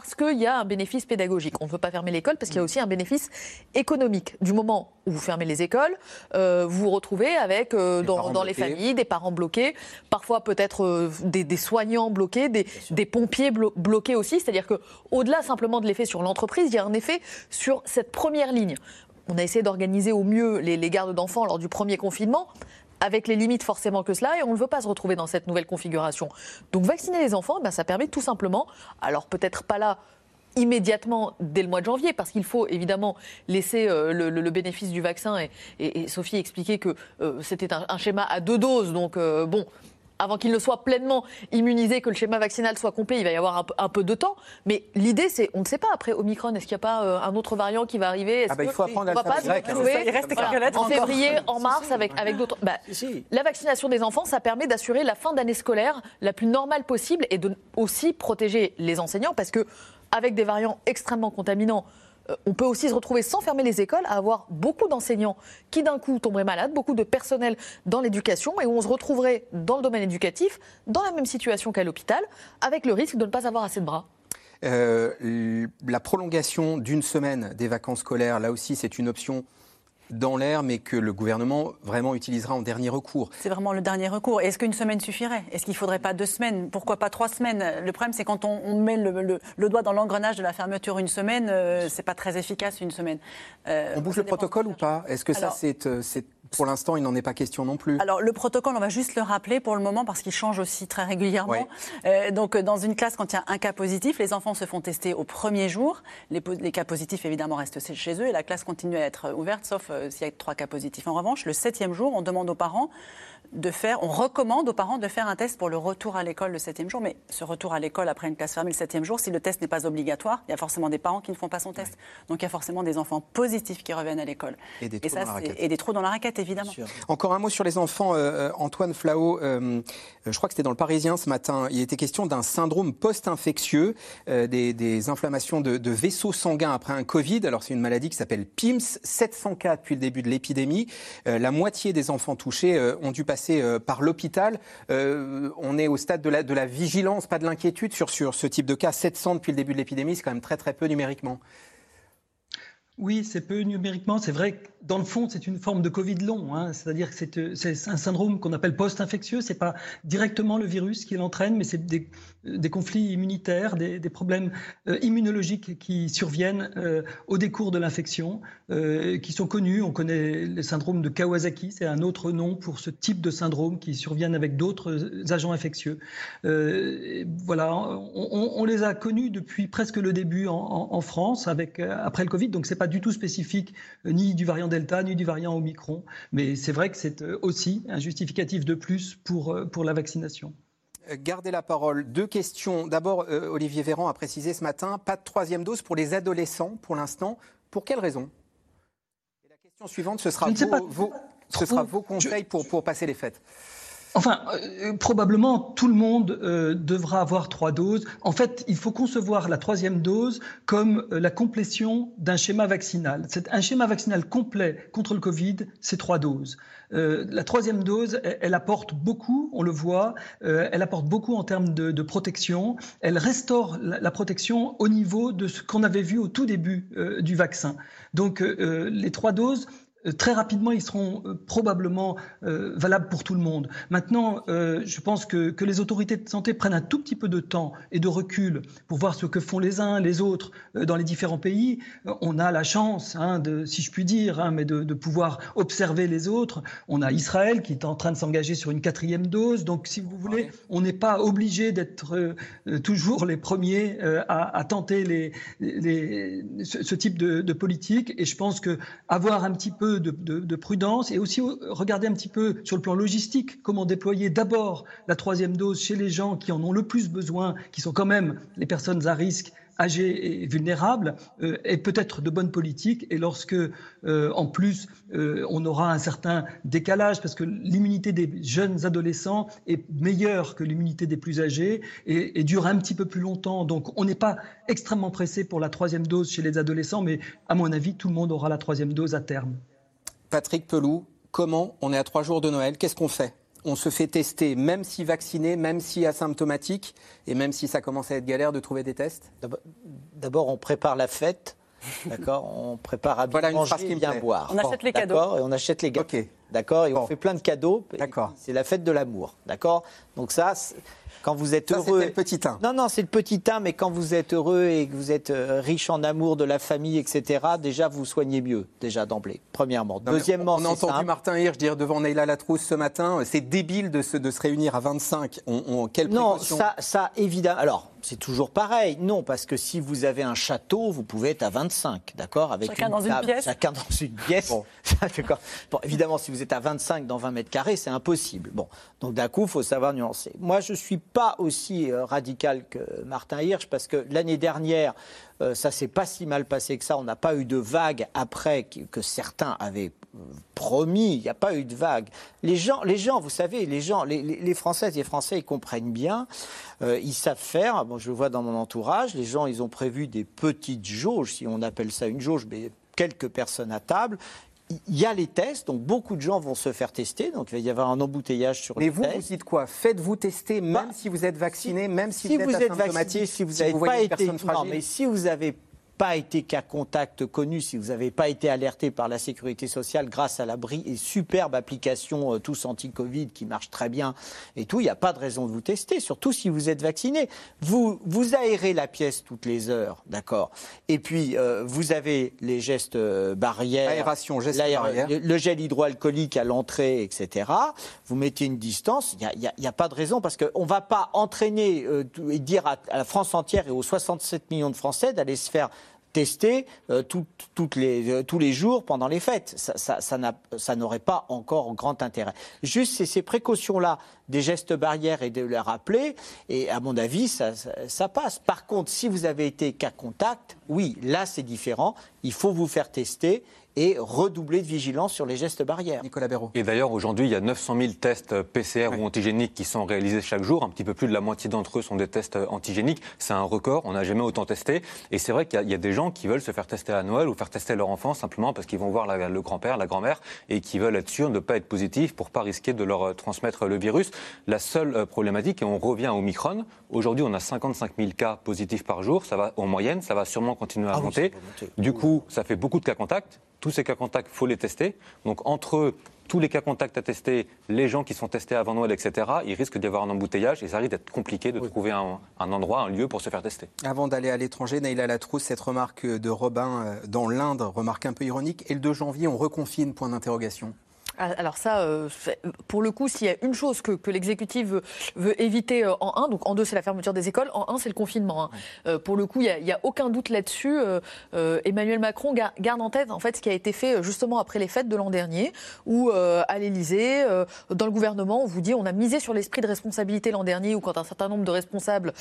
parce qu'il y a un bénéfice pédagogique. On ne veut pas fermer l'école parce qu'il y a aussi un bénéfice économique. Du moment où vous fermez les écoles, euh, vous vous retrouvez avec euh, dans, les familles des parents bloqués, parfois peut-être euh, des, soignants bloqués, des, pompiers bloqués aussi. C'est-à-dire que au-delà simplement de l'effet sur l'entreprise, il y a un effet sur cette première ligne. On a essayé d'organiser au mieux les gardes d'enfants lors du premier confinement avec les limites forcément que cela, et on ne veut pas se retrouver dans cette nouvelle configuration. Donc vacciner les enfants, ben, ça permet tout simplement, alors peut-être pas là immédiatement dès le mois de janvier, parce qu'il faut évidemment laisser euh, le, bénéfice du vaccin. Et, Sophie expliquait que euh, c'était un, schéma à deux doses, donc euh, bon, avant qu'il ne soit pleinement immunisé, que le schéma vaccinal soit complet, il va y avoir un, peu de temps. Mais l'idée, c'est, on ne sait pas après Omicron, est-ce qu'il n'y a pas euh, un autre variant qui va arriver? Ah bah, Il faut apprendre à va pas grec, il reste en février, en mars, avec, avec d'autres. Bah, la vaccination des enfants, ça permet d'assurer la fin d'année scolaire la plus normale possible et de aussi protéger les enseignants parce que avec des variants extrêmement contaminants, on peut aussi se retrouver sans fermer les écoles à avoir beaucoup d'enseignants qui d'un coup tomberaient malades, beaucoup de personnel dans l'éducation et on se retrouverait dans le domaine éducatif dans la même situation qu'à l'hôpital avec le risque de ne pas avoir assez de bras. Euh, la prolongation d'une semaine des vacances scolaires, là aussi, c'est une option dans l'air, mais que le gouvernement vraiment utilisera en dernier recours. C'est vraiment le dernier recours. Est-ce qu'une semaine suffirait? Est-ce qu'il ne faudrait pas deux semaines? Pourquoi pas trois semaines? Le problème, c'est quand on, met le, doigt dans l'engrenage de la fermeture une semaine, euh, c'est pas très efficace une semaine. Euh, on bouge le protocole ou pas? Est-ce que ça, c'est euh, pour l'instant, il n'en est pas question non plus? Alors, le protocole, on va juste le rappeler pour le moment parce qu'il change aussi très régulièrement. Euh, donc, dans une classe, quand il y a un cas positif, les enfants se font tester au premier jour. Les, cas positifs, évidemment, restent chez eux et la classe continue à être ouverte, sauf s'il y a trois cas positifs. En revanche, le septième jour, on demande aux parents de faire, on recommande aux parents de faire un test pour le retour à l'école le septième jour. Mais ce retour à l'école après une classe fermée le septième jour, si le test n'est pas obligatoire, il y a forcément des parents qui ne font pas son test. Donc il y a forcément des enfants positifs qui reviennent à l'école. Et des, trous, dans la raquette. et des trous dans la raquette, évidemment. Encore un mot sur les enfants. Euh, euh, Antoine Flao, euh, je crois que c'était dans le Parisien ce matin, il était question d'un syndrome post-infectieux, des, inflammations de, de, vaisseaux sanguins après un Covid. Alors c'est une maladie qui s'appelle PIMS, 704 depuis le début de l'épidémie. la moitié des enfants touchés ont dû passer par le l'hôpital. Euh, on est au stade de la, vigilance, pas de l'inquiétude sur, ce type de cas. 700 depuis le début de l'épidémie, c'est quand même très très peu numériquement. Oui, c'est peu numériquement. C'est vrai que dans le fond, c'est une forme de Covid long. Hein. C'est-à-dire que c'est un syndrome qu'on appelle post-infectieux. C'est pas directement le virus qui l'entraîne, mais c'est des, des, conflits immunitaires, des, problèmes euh, immunologiques qui surviennent euh, au décours de l'infection, euh, qui sont connus. On connaît le syndrome de Kawasaki. C'est un autre nom pour ce type de syndrome qui surviennent avec d'autres agents infectieux. voilà, on, les a connus depuis presque le début en, France, après le Covid. Donc c'est pas du tout spécifique ni du variant Delta ni du variant Omicron, mais c'est vrai que c'est aussi un justificatif de plus pour la vaccination. Gardez la parole. Deux questions. D'abord, Olivier Véran a précisé ce matin, pas de troisième dose pour les adolescents pour l'instant. Pour quelle raison? Et la question suivante, ce sera, vos, ce sera vos conseils pour, pour passer les fêtes. Enfin, euh, probablement tout le monde euh, devra avoir trois doses. En fait, il faut concevoir la troisième dose comme euh, la complétion d'un schéma vaccinal. C'est un schéma vaccinal complet contre le Covid, c'est trois doses. la troisième dose, elle, apporte beaucoup, on le voit, elle apporte beaucoup en termes de, protection. Elle restaure la, protection au niveau de ce qu'on avait vu au tout début du vaccin. Donc, les trois doses euh, très rapidement, ils seront euh, probablement euh, valables pour tout le monde. Maintenant, je pense que, que, les autorités de santé prennent un tout petit peu de temps et de recul pour voir ce que font les uns, les autres dans les différents pays. On a la chance, hein, de, si je puis dire, hein, mais de, de, pouvoir observer les autres. On a Israël qui est en train de s'engager sur une quatrième dose. Donc, si vous voulez, on n'est pas obligé d'être toujours les premiers à, à, tenter les, les, ce, ce, type de, de politique. Et je pense que avoir un petit peu de, prudence et aussi regarder un petit peu sur le plan logistique comment déployer d'abord la troisième dose chez les gens qui en ont le plus besoin, qui sont quand même les personnes à risque âgés et vulnérables euh, est peut-être de bonne politique. Et lorsque, euh, en plus, euh, on aura un certain décalage, parce que l'immunité des jeunes adolescents est meilleure que l'immunité des plus âgés et, et, dure un petit peu plus longtemps. Donc, on n'est pas extrêmement pressé pour la troisième dose chez les adolescents, mais à mon avis, tout le monde aura la troisième dose à terme. Patrick Pelou, comment on est à trois jours de Noël? Qu'est-ce qu'on fait? On se fait tester, même si vacciné, même si asymptomatique, et même si ça commence à être galère de trouver des tests? D'abord, on prépare la fête. D'accord? On prépare à bien manger et bien boire. On achète les cadeaux. Et on achète les gâteaux. D'accord? Et on fait plein de cadeaux. D'accord. C'est la fête de l'amour. D'accord? Donc ça, quand vous êtes heureux. C'est le petit 1. Non, non, c'est le petit 1, mais quand vous êtes heureux et que vous êtes euh, riche en amour de la famille, etc., déjà vous soignez mieux, déjà d'emblée, premièrement. Deuxièmement, on a entendu Martin Hirsch dire devant Neila Latrousse ce matin, c'est débile de se, de se réunir à 25. On, on, non, ça, ça évidemment. Alors, c'est toujours pareil. Non, parce que si vous avez un château, vous pouvez être à 25, d'accord Avec Chacun dans une pièce Chacun dans une pièce. Bon. bon. évidemment, si vous êtes à 25 dans 20 mètres carrés, c'est impossible. Bon, donc d'un coup, il faut savoir nuancer. Moi, je ne suis pas aussi euh, radical que Martin Hirsch, parce que l'année dernière, euh, ça s'est pas si mal passé que ça. On n'a pas eu de vague après que, certains avaient euh, promis. Il n'y a pas eu de vague. Les gens, les gens, vous savez, les gens, les, Françaises et les Français, ils comprennent bien. Euh, ils savent faire. Bon, je le vois dans mon entourage. Les gens, ils ont prévu des petites jauges, si on appelle ça une jauge, mais quelques personnes à table il y a les tests, donc beaucoup de gens vont se faire tester, donc il va y avoir un embouteillage sur les tests. Mais vous, vous dites quoi? Faites-vous tester, même bah, si vous êtes vacciné, même si, vous, êtes, vacciné, si vous n'avez pas été, non, mais si vous avez pas été cas contact connu, si vous n'avez pas été alerté par la sécurité sociale grâce à la et superbe application euh, tous anti-Covid qui marche très bien et tout, il n'y a pas de raison de vous tester, surtout si vous êtes vacciné. Vous, vous aérez la pièce toutes les heures, d'accord Et puis, euh, vous avez les gestes euh, barrières. Aération, gestes barrières. Le gel hydroalcoolique à l'entrée, etc. Vous mettez une distance, il n'y a, a, pas de raison parce qu'on ne va pas entraîner et dire à, à la France entière et aux 67 millions de Français d'aller se faire tester euh, les, euh, tous les jours pendant les fêtes. Ça, ça, n'aurait pas encore grand intérêt. Juste ces précautions-là des gestes barrières et de les rappeler, et à mon avis, ça, ça passe. Par contre, si vous avez été cas contact, oui, là c'est différent. Il faut vous faire tester et redoubler de vigilance sur les gestes barrières. Nicolas Béraud. Et d'ailleurs, aujourd'hui, il y a 900 000 tests PCR ou antigéniques qui sont réalisés chaque jour. Un petit peu plus de la moitié d'entre eux sont des tests antigéniques. C'est un record. On n'a jamais autant testé. Et c'est vrai qu'il y, a des gens qui veulent se faire tester à Noël ou faire tester leur enfant simplement parce qu'ils vont voir le grand-père, la grand-mère et qui veulent être sûrs de ne pas être positifs pour pas risquer de leur euh, transmettre le virus. La seule euh, problématique, et on revient au Micron, aujourd'hui, on a 55 000 cas positifs par jour. Ça va, en moyenne, ça va sûrement continuer à ah monter. du coup, ça fait beaucoup de cas contacts tous ces cas contacts, il faut les tester. Donc entre tous les cas contacts à tester, les gens qui sont testés avant Noël, etc., il risque d'y avoir un embouteillage et ça risque d'être compliqué de trouver un, endroit, un lieu pour se faire tester. Avant d'aller à l'étranger, Naïla Latrousse, cette remarque de Robin euh, dans l'Inde, remarque un peu ironique, et le 2 janvier, on reconfine, point d'interrogation. Ah, alors ça, euh, pour le coup, s'il y a une chose que, l'exécutif veut, éviter euh, en un, donc en deux c'est la fermeture des écoles, en un c'est le confinement. Hein. Euh, pour le coup, il n'y a, aucun doute là-dessus. Emmanuel Macron garde en tête en fait ce qui a été fait justement après les fêtes de l'an dernier, où à l'Élysée, dans le gouvernement, on vous dit on a misé sur l'esprit de responsabilité l'an dernier, où quand un certain nombre de responsables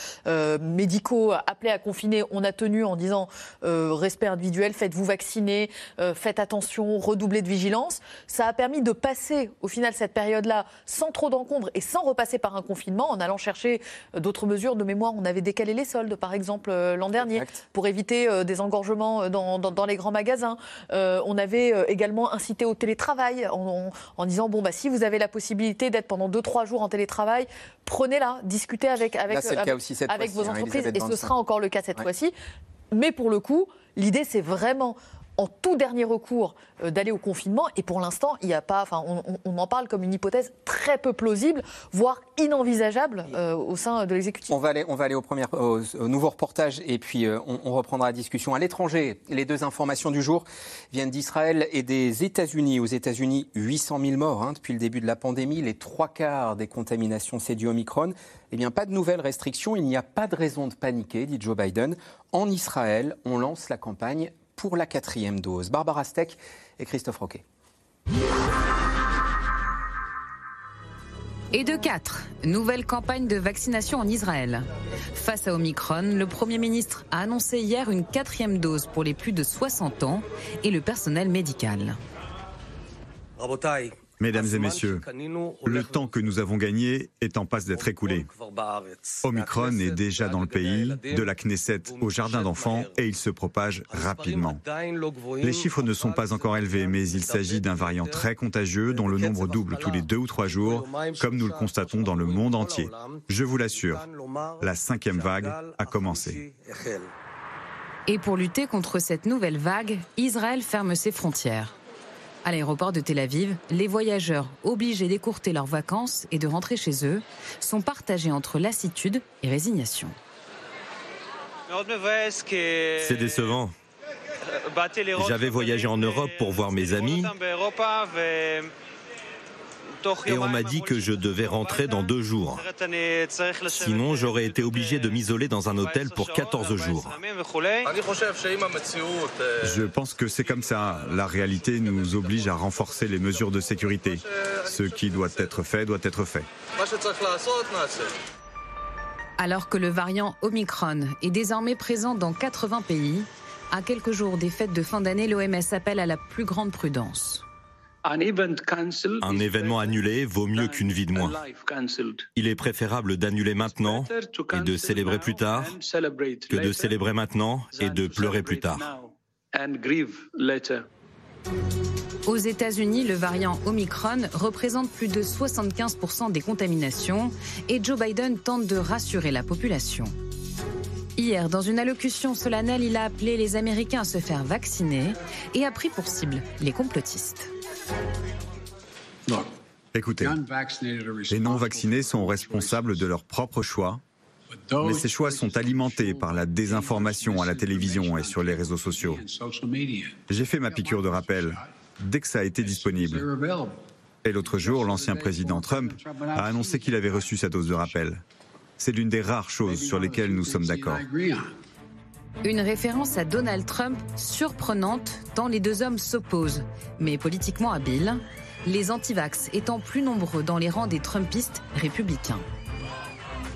médicaux appelaient à confiner, on a tenu en disant respect individuel, faites-vous vacciner, faites attention, redoublez de vigilance. Ça a permis de passer au final cette période-là sans trop d'encombre et sans repasser par un confinement en allant chercher euh, d'autres mesures de mémoire. On avait décalé les soldes, par exemple, euh, l'an dernier, pour éviter euh, des engorgements dans, dans- dans les grands magasins. Euh, on avait également incité au télétravail en, en- en disant bon bah si vous avez la possibilité d'être pendant 2-3 jours en télétravail, prenez-la, discutez avec Là, aussi vos hein, entreprises et ce sera encore le cas cette Ouais. fois-ci. Mais pour le coup, l'idée c'est vraiment en tout dernier recours euh, d'aller au confinement et pour l'instant il n'y a pas, enfin on, en parle comme une hypothèse très peu plausible, voire inenvisageable euh, au sein de l'exécutif. On va aller, on va aller au, premier, au, au nouveau reportage et puis euh, on, on reprendra la discussion. À l'étranger, les deux informations du jour viennent d'Israël et des États-Unis. Aux États-Unis, 800 000 morts hein, depuis le début de la pandémie. Les trois quarts des contaminations, c'est du Omicron. Eh bien, pas de nouvelles restrictions. Il n'y a pas de raison de paniquer, dit Joe Biden. En Israël, on lance la campagne pour la quatrième dose. Barbara Steck et Christophe Roquet. Et de 4, nouvelle campagne de vaccination en Israël. Face à Omicron, le Premier ministre a annoncé hier une quatrième dose pour les plus de 60 ans et le personnel médical. Mesdames et messieurs, le temps que nous avons gagné est en passe d'être écoulé. Omicron est déjà dans le pays, de la Knesset au jardin d'enfants, et il se propage rapidement. Les chiffres ne sont pas encore élevés, mais il s'agit d'un variant très contagieux dont le nombre double tous les deux ou trois jours, comme nous le constatons dans le monde entier. Je vous l'assure, la cinquième vague a commencé. Et pour lutter contre cette nouvelle vague, Israël ferme ses frontières. À l'aéroport de Tel Aviv, les voyageurs obligés d'écourter leurs vacances et de rentrer chez eux sont partagés entre lassitude et résignation. C'est décevant. J'avais voyagé en Europe pour voir mes amis et on m'a dit que je devais rentrer dans deux jours. Sinon, j'aurais été obligé de m'isoler dans un hôtel pour 14 jours. Je pense que c'est comme ça. La réalité nous oblige à renforcer les mesures de sécurité. Ce qui doit être fait doit être fait. Alors que le variant Omicron est désormais présent dans 80 pays, à quelques jours des fêtes de fin d'année, l'OMS appelle à la plus grande prudence. Un événement annulé vaut mieux qu'une vie de moins. Il est préférable d'annuler maintenant et de célébrer plus tard que de célébrer maintenant et de pleurer plus tard. Aux États-Unis, le variant Omicron représente plus de 75% des contaminations et Joe Biden tente de rassurer la population. Hier, dans une allocution solennelle, il a appelé les Américains à se faire vacciner et a pris pour cible les complotistes. Écoutez, les non-vaccinés sont responsables de leur propre choix, mais ces choix sont alimentés par la désinformation à la télévision et sur les réseaux sociaux. J'ai fait ma piqûre de rappel dès que ça a été disponible. Et l'autre jour, l'ancien président Trump a annoncé qu'il avait reçu sa dose de rappel. C'est l'une des rares choses sur lesquelles nous sommes d'accord. Une référence à Donald Trump surprenante tant les deux hommes s'opposent, mais politiquement habiles, les antivax étant plus nombreux dans les rangs des Trumpistes républicains.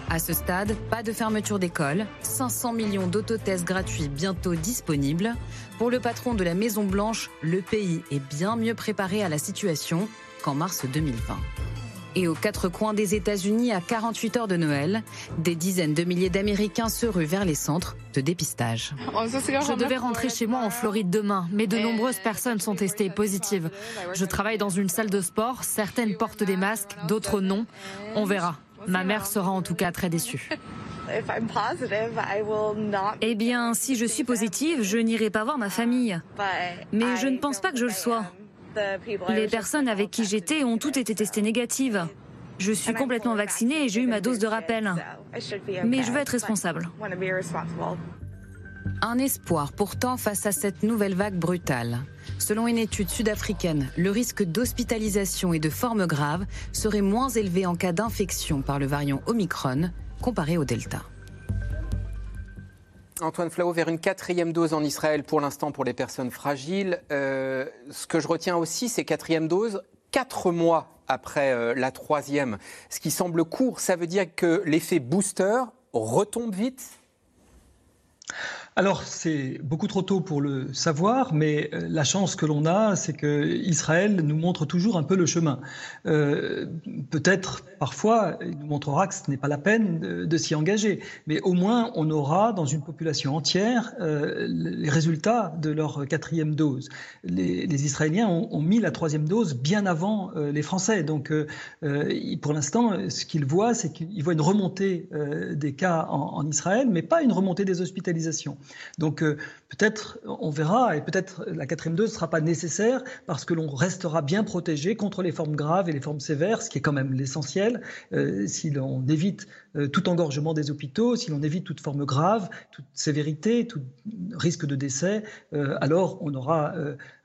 À ce stade, pas de fermeture d'école, 500 millions d'autotests gratuits bientôt disponibles. Pour le patron de la Maison Blanche, le pays est bien mieux préparé à la situation qu'en mars 2020. Et aux quatre coins des États-Unis, à 48 heures de Noël, des dizaines de milliers d'Américains se ruent vers les centres de dépistage. Je devais rentrer chez moi en Floride demain, mais de nombreuses personnes sont testées positives. Je travaille dans une salle de sport, certaines portent des masques, d'autres non. On verra. Ma mère sera en tout cas très déçue. Eh bien, si je suis positive, je n'irai pas voir ma famille. Mais je ne pense pas que je le sois. Les personnes avec qui j'étais ont toutes été testées négatives. Je suis complètement vaccinée et j'ai eu ma dose de rappel. Mais je veux être responsable. Un espoir pourtant face à cette nouvelle vague brutale. Selon une étude sud-africaine, le risque d'hospitalisation et de formes graves serait moins élevé en cas d'infection par le variant Omicron comparé au Delta. Antoine Flau, vers une quatrième dose en Israël pour l'instant pour les personnes fragiles. Euh, ce que je retiens aussi, c'est quatrième dose, quatre mois après euh, la troisième, ce qui semble court. Ça veut dire que l'effet booster retombe vite? Alors, c'est beaucoup trop tôt pour le savoir, mais euh, la chance que l'on a, c'est que Israël nous montre toujours un peu le chemin. Euh, peut-être, parfois, il nous montrera que ce n'est pas la peine de, s'y engager, mais au moins, on aura dans une population entière euh, les résultats de leur quatrième dose. Les, Israéliens ont, mis la troisième dose bien avant les Français. Donc, pour l'instant, ce qu'ils voient, c'est qu'ils voient une remontée des cas en Israël, mais pas une remontée des hospitalisations. Donc euh, peut-être, on verra, et peut-être la quatrième dose ne sera pas nécessaire parce que l'on restera bien protégé contre les formes graves et les formes sévères, ce qui est quand même l'essentiel. Euh, si l'on évite tout engorgement des hôpitaux, si l'on évite toute forme grave, toute sévérité, tout risque de décès, alors on aura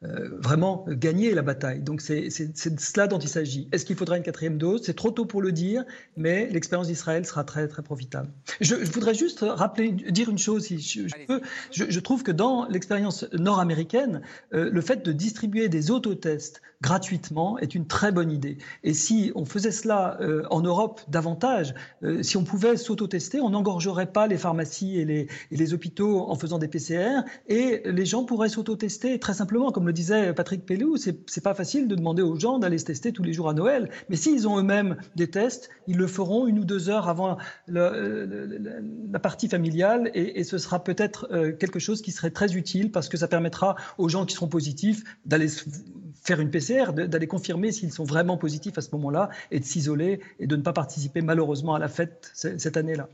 vraiment gagné la bataille. Donc c'est de cela dont il s'agit. Est-ce qu'il faudra une quatrième dose? C'est trop tôt pour le dire, mais l'expérience d'Israël sera très très profitable. Je, voudrais juste rappeler, dire une chose, si je, peux. Je, trouve que dans l'expérience nord-américaine, euh, le fait de distribuer des autotests gratuitement est une très bonne idée. Et si on faisait cela euh, en Europe davantage, euh, si on pouvait s'autotester, on n'engorgerait pas les pharmacies et les, hôpitaux en faisant des PCR et les gens pourraient s'autotester très simplement. Comme le disait Patrick Pellou, c'est pas facile de demander aux gens d'aller se tester tous les jours à Noël. Mais s'ils ont eux-mêmes des tests, ils le feront une ou deux heures avant la partie familiale et, ce sera peut-être euh, quelque chose qui serait très utile parce que ça permettra aux gens qui seront positifs d'aller faire une PCR, d'aller confirmer s'ils sont vraiment positifs à ce moment-là et de s'isoler et de ne pas participer malheureusement à la fête cette année-là.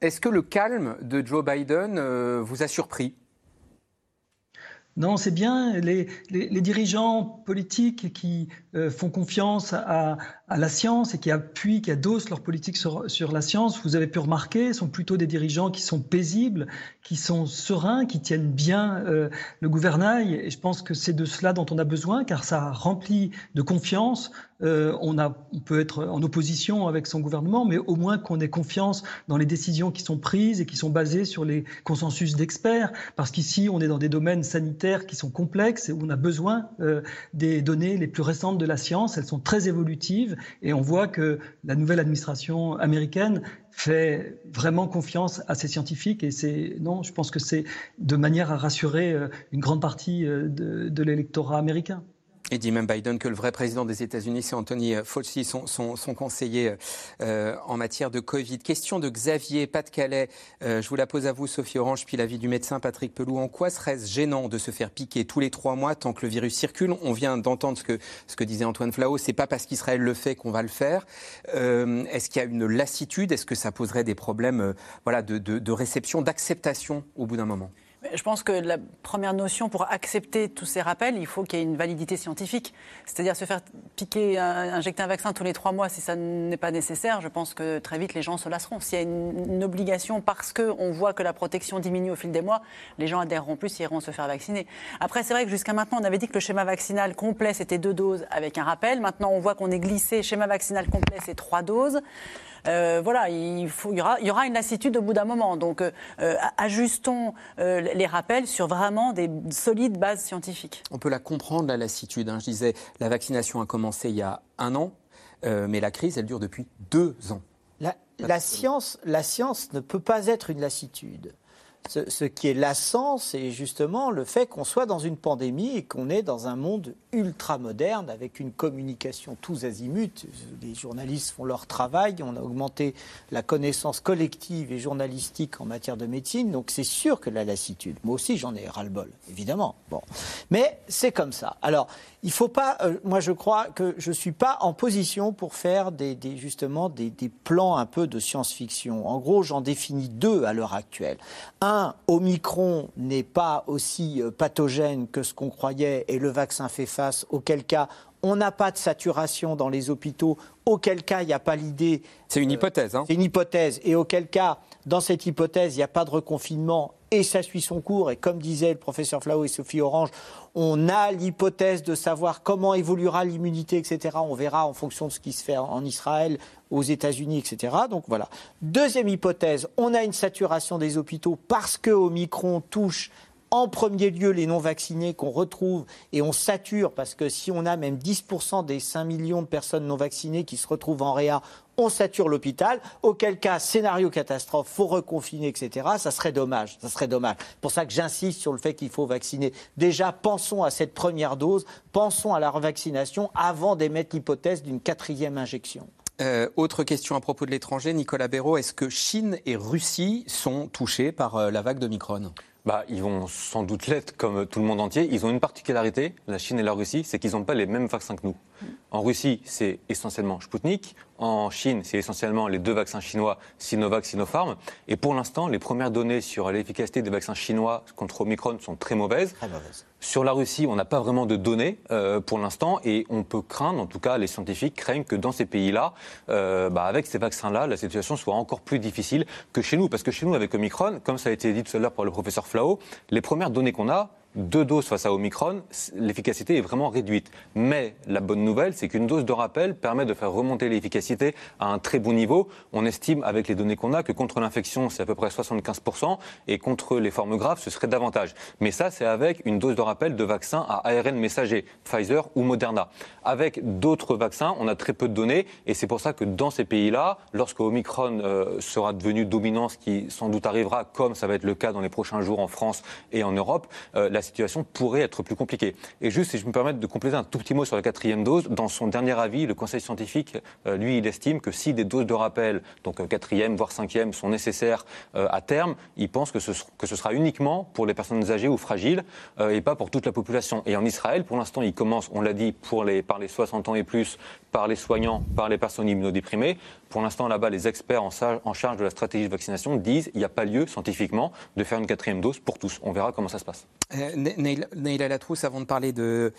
Est-ce que le calme de Joe Biden euh, vous a surpris? Non, c'est bien les, dirigeants politiques qui euh, font confiance à, la science et qui appuient, qui adossent leur politique sur, la science. Vous avez pu remarquer, sont plutôt des dirigeants qui sont paisibles, qui sont sereins, qui tiennent bien euh, le gouvernail. Et je pense que c'est de cela dont on a besoin, car ça remplit de confiance euh, on, peut être en opposition avec son gouvernement, mais au moins qu'on ait confiance dans les décisions qui sont prises et qui sont basées sur les consensus d'experts, parce qu'ici, on est dans des domaines sanitaires qui sont complexes et où on a besoin euh, des données les plus récentes de la science. Elles sont très évolutives et on voit que la nouvelle administration américaine fait vraiment confiance à ces scientifiques et c'est non, je pense que c'est de manière à rassurer euh, une grande partie de l'électorat américain. Et dit même Biden que le vrai président des États-Unis, c'est Anthony Fauci, son, conseiller euh, en matière de Covid. Question de Xavier, Pas-de-Calais. Euh, je vous la pose à vous, Sophie Orange, puis l'avis du médecin Patrick Pelou. En quoi serait-ce gênant de se faire piquer tous les trois mois tant que le virus circule? On vient d'entendre ce que, disait Antoine Flao. C'est pas parce qu'Israël le fait qu'on va le faire. Euh, est-ce qu'il y a une lassitude? Est-ce que ça poserait des problèmes de réception, d'acceptation au bout d'un moment? Je pense que la première notion pour accepter tous ces rappels, il faut qu'il y ait une validité scientifique. C'est-à-dire se faire piquer, injecter un vaccin tous les trois mois si ça n'est pas nécessaire, je pense que très vite les gens se lasseront. S'il y a une, obligation parce qu'on voit que la protection diminue au fil des mois, les gens adhéreront plus et iront se faire vacciner. Après, c'est vrai que jusqu'à maintenant, on avait dit que le schéma vaccinal complet, c'était deux doses avec un rappel. Maintenant, on voit qu'on est glissé, schéma vaccinal complet, c'est trois doses. Euh, voilà, il, faut, il, y aura, il y aura une lassitude au bout d'un moment. Donc, euh, euh, ajustons les rappels sur vraiment des solides bases scientifiques. On peut la comprendre, la lassitude. Hein. Je disais, la vaccination a commencé il y a un an, mais la crise, elle dure depuis deux ans. la, science, la science ne peut pas être une lassitude. Ce, qui est lassant, c'est justement le fait qu'on soit dans une pandémie et qu'on est dans un monde ultra moderne avec une communication tous azimuts. Les journalistes font leur travail, on a augmenté la connaissance collective et journalistique en matière de médecine, donc c'est sûr que la lassitude. Moi aussi, j'en ai ras-le-bol, évidemment. Bon, mais c'est comme ça. Alors, il faut pas. Euh, moi, je crois que je suis pas en position pour faire justement des, des, plans un peu de science-fiction. En gros, j'en définis deux à l'heure actuelle. Un, Omicron n'est pas aussi euh, pathogène que ce qu'on croyait et le vaccin fait face. Auquel cas, on n'a pas de saturation dans les hôpitaux, auquel cas il n'y a pas l'idée. C'est une hypothèse. Hein. C'est une hypothèse. Et auquel cas, dans cette hypothèse, il n'y a pas de reconfinement et ça suit son cours. Et comme disaient le professeur Flau et Sophie Orange, on a l'hypothèse de savoir comment évoluera l'immunité, etc. On verra en fonction de ce qui se fait en Israël, aux États-Unis, etc. Donc voilà. Deuxième hypothèse, on a une saturation des hôpitaux parce que Omicron touche en premier lieu les non-vaccinés qu'on retrouve et on sature, parce que si on a même 10% des 5 millions de personnes non vaccinées qui se retrouvent en réa, on sature l'hôpital, auquel cas, scénario catastrophe, faut reconfiner, etc. Ça serait dommage, ça serait dommage. Pour ça que j'insiste sur le fait qu'il faut vacciner. Déjà, pensons à cette première dose, pensons à la revaccination avant d'émettre l'hypothèse d'une quatrième injection. Euh, autre question à propos de l'étranger, Nicolas Béraud, est-ce que Chine et Russie sont touchés par euh, la vague de Micron bah, ils vont sans doute l'être comme tout le monde entier. Ils ont une particularité, la Chine et la Russie, c'est qu'ils n'ont pas les mêmes vaccins que nous. En Russie, c'est essentiellement Sputnik. En Chine, c'est essentiellement les deux vaccins chinois, Sinovac, Sinopharm. Et pour l'instant, les premières données sur l'efficacité des vaccins chinois contre Omicron sont très mauvaises. Sur la Russie, on n'a pas vraiment de données euh, pour l'instant et on peut craindre, en tout cas les scientifiques craignent que dans ces pays-là, euh, bah, avec ces vaccins-là, la situation soit encore plus difficile que chez nous. Parce que chez nous, avec Omicron, comme ça a été dit tout à l'heure par le professeur Flao, les premières données qu'on a, deux doses face à Omicron, l'efficacité est vraiment réduite. Mais la bonne nouvelle, c'est qu'une dose de rappel permet de faire remonter l'efficacité à un très bon niveau. On estime, avec les données qu'on a, que contre l'infection, c'est à peu près 75%, et contre les formes graves, ce serait davantage. Mais ça, c'est avec une dose de rappel de vaccin à ARN messager, Pfizer ou Moderna. Avec d'autres vaccins, on a très peu de données, et c'est pour ça que dans ces pays-là, lorsque Omicron euh, sera devenu dominant, ce qui sans doute arrivera, comme ça va être le cas dans les prochains jours en France et en Europe, euh, situation pourrait être plus compliquée. Et juste, si je me permets de compléter un tout petit mot sur la quatrième dose, dans son dernier avis, le Conseil scientifique, euh, lui, il estime que si des doses de rappel, donc euh, quatrième, voire cinquième, sont nécessaires euh, à terme, il pense que ce, que ce sera uniquement pour les personnes âgées ou fragiles et pas pour toute la population. Et en Israël, pour l'instant, il commence, on l'a dit, pour les, par les 60 ans et plus, par les soignants, par les personnes immunodéprimées. Pour l'instant, là-bas, les experts en, charge de la stratégie de vaccination disent qu'il n'y a pas lieu scientifiquement de faire une quatrième dose pour tous. On verra comment ça se passe. Euh, Neila Latrousse, avant de parler euh,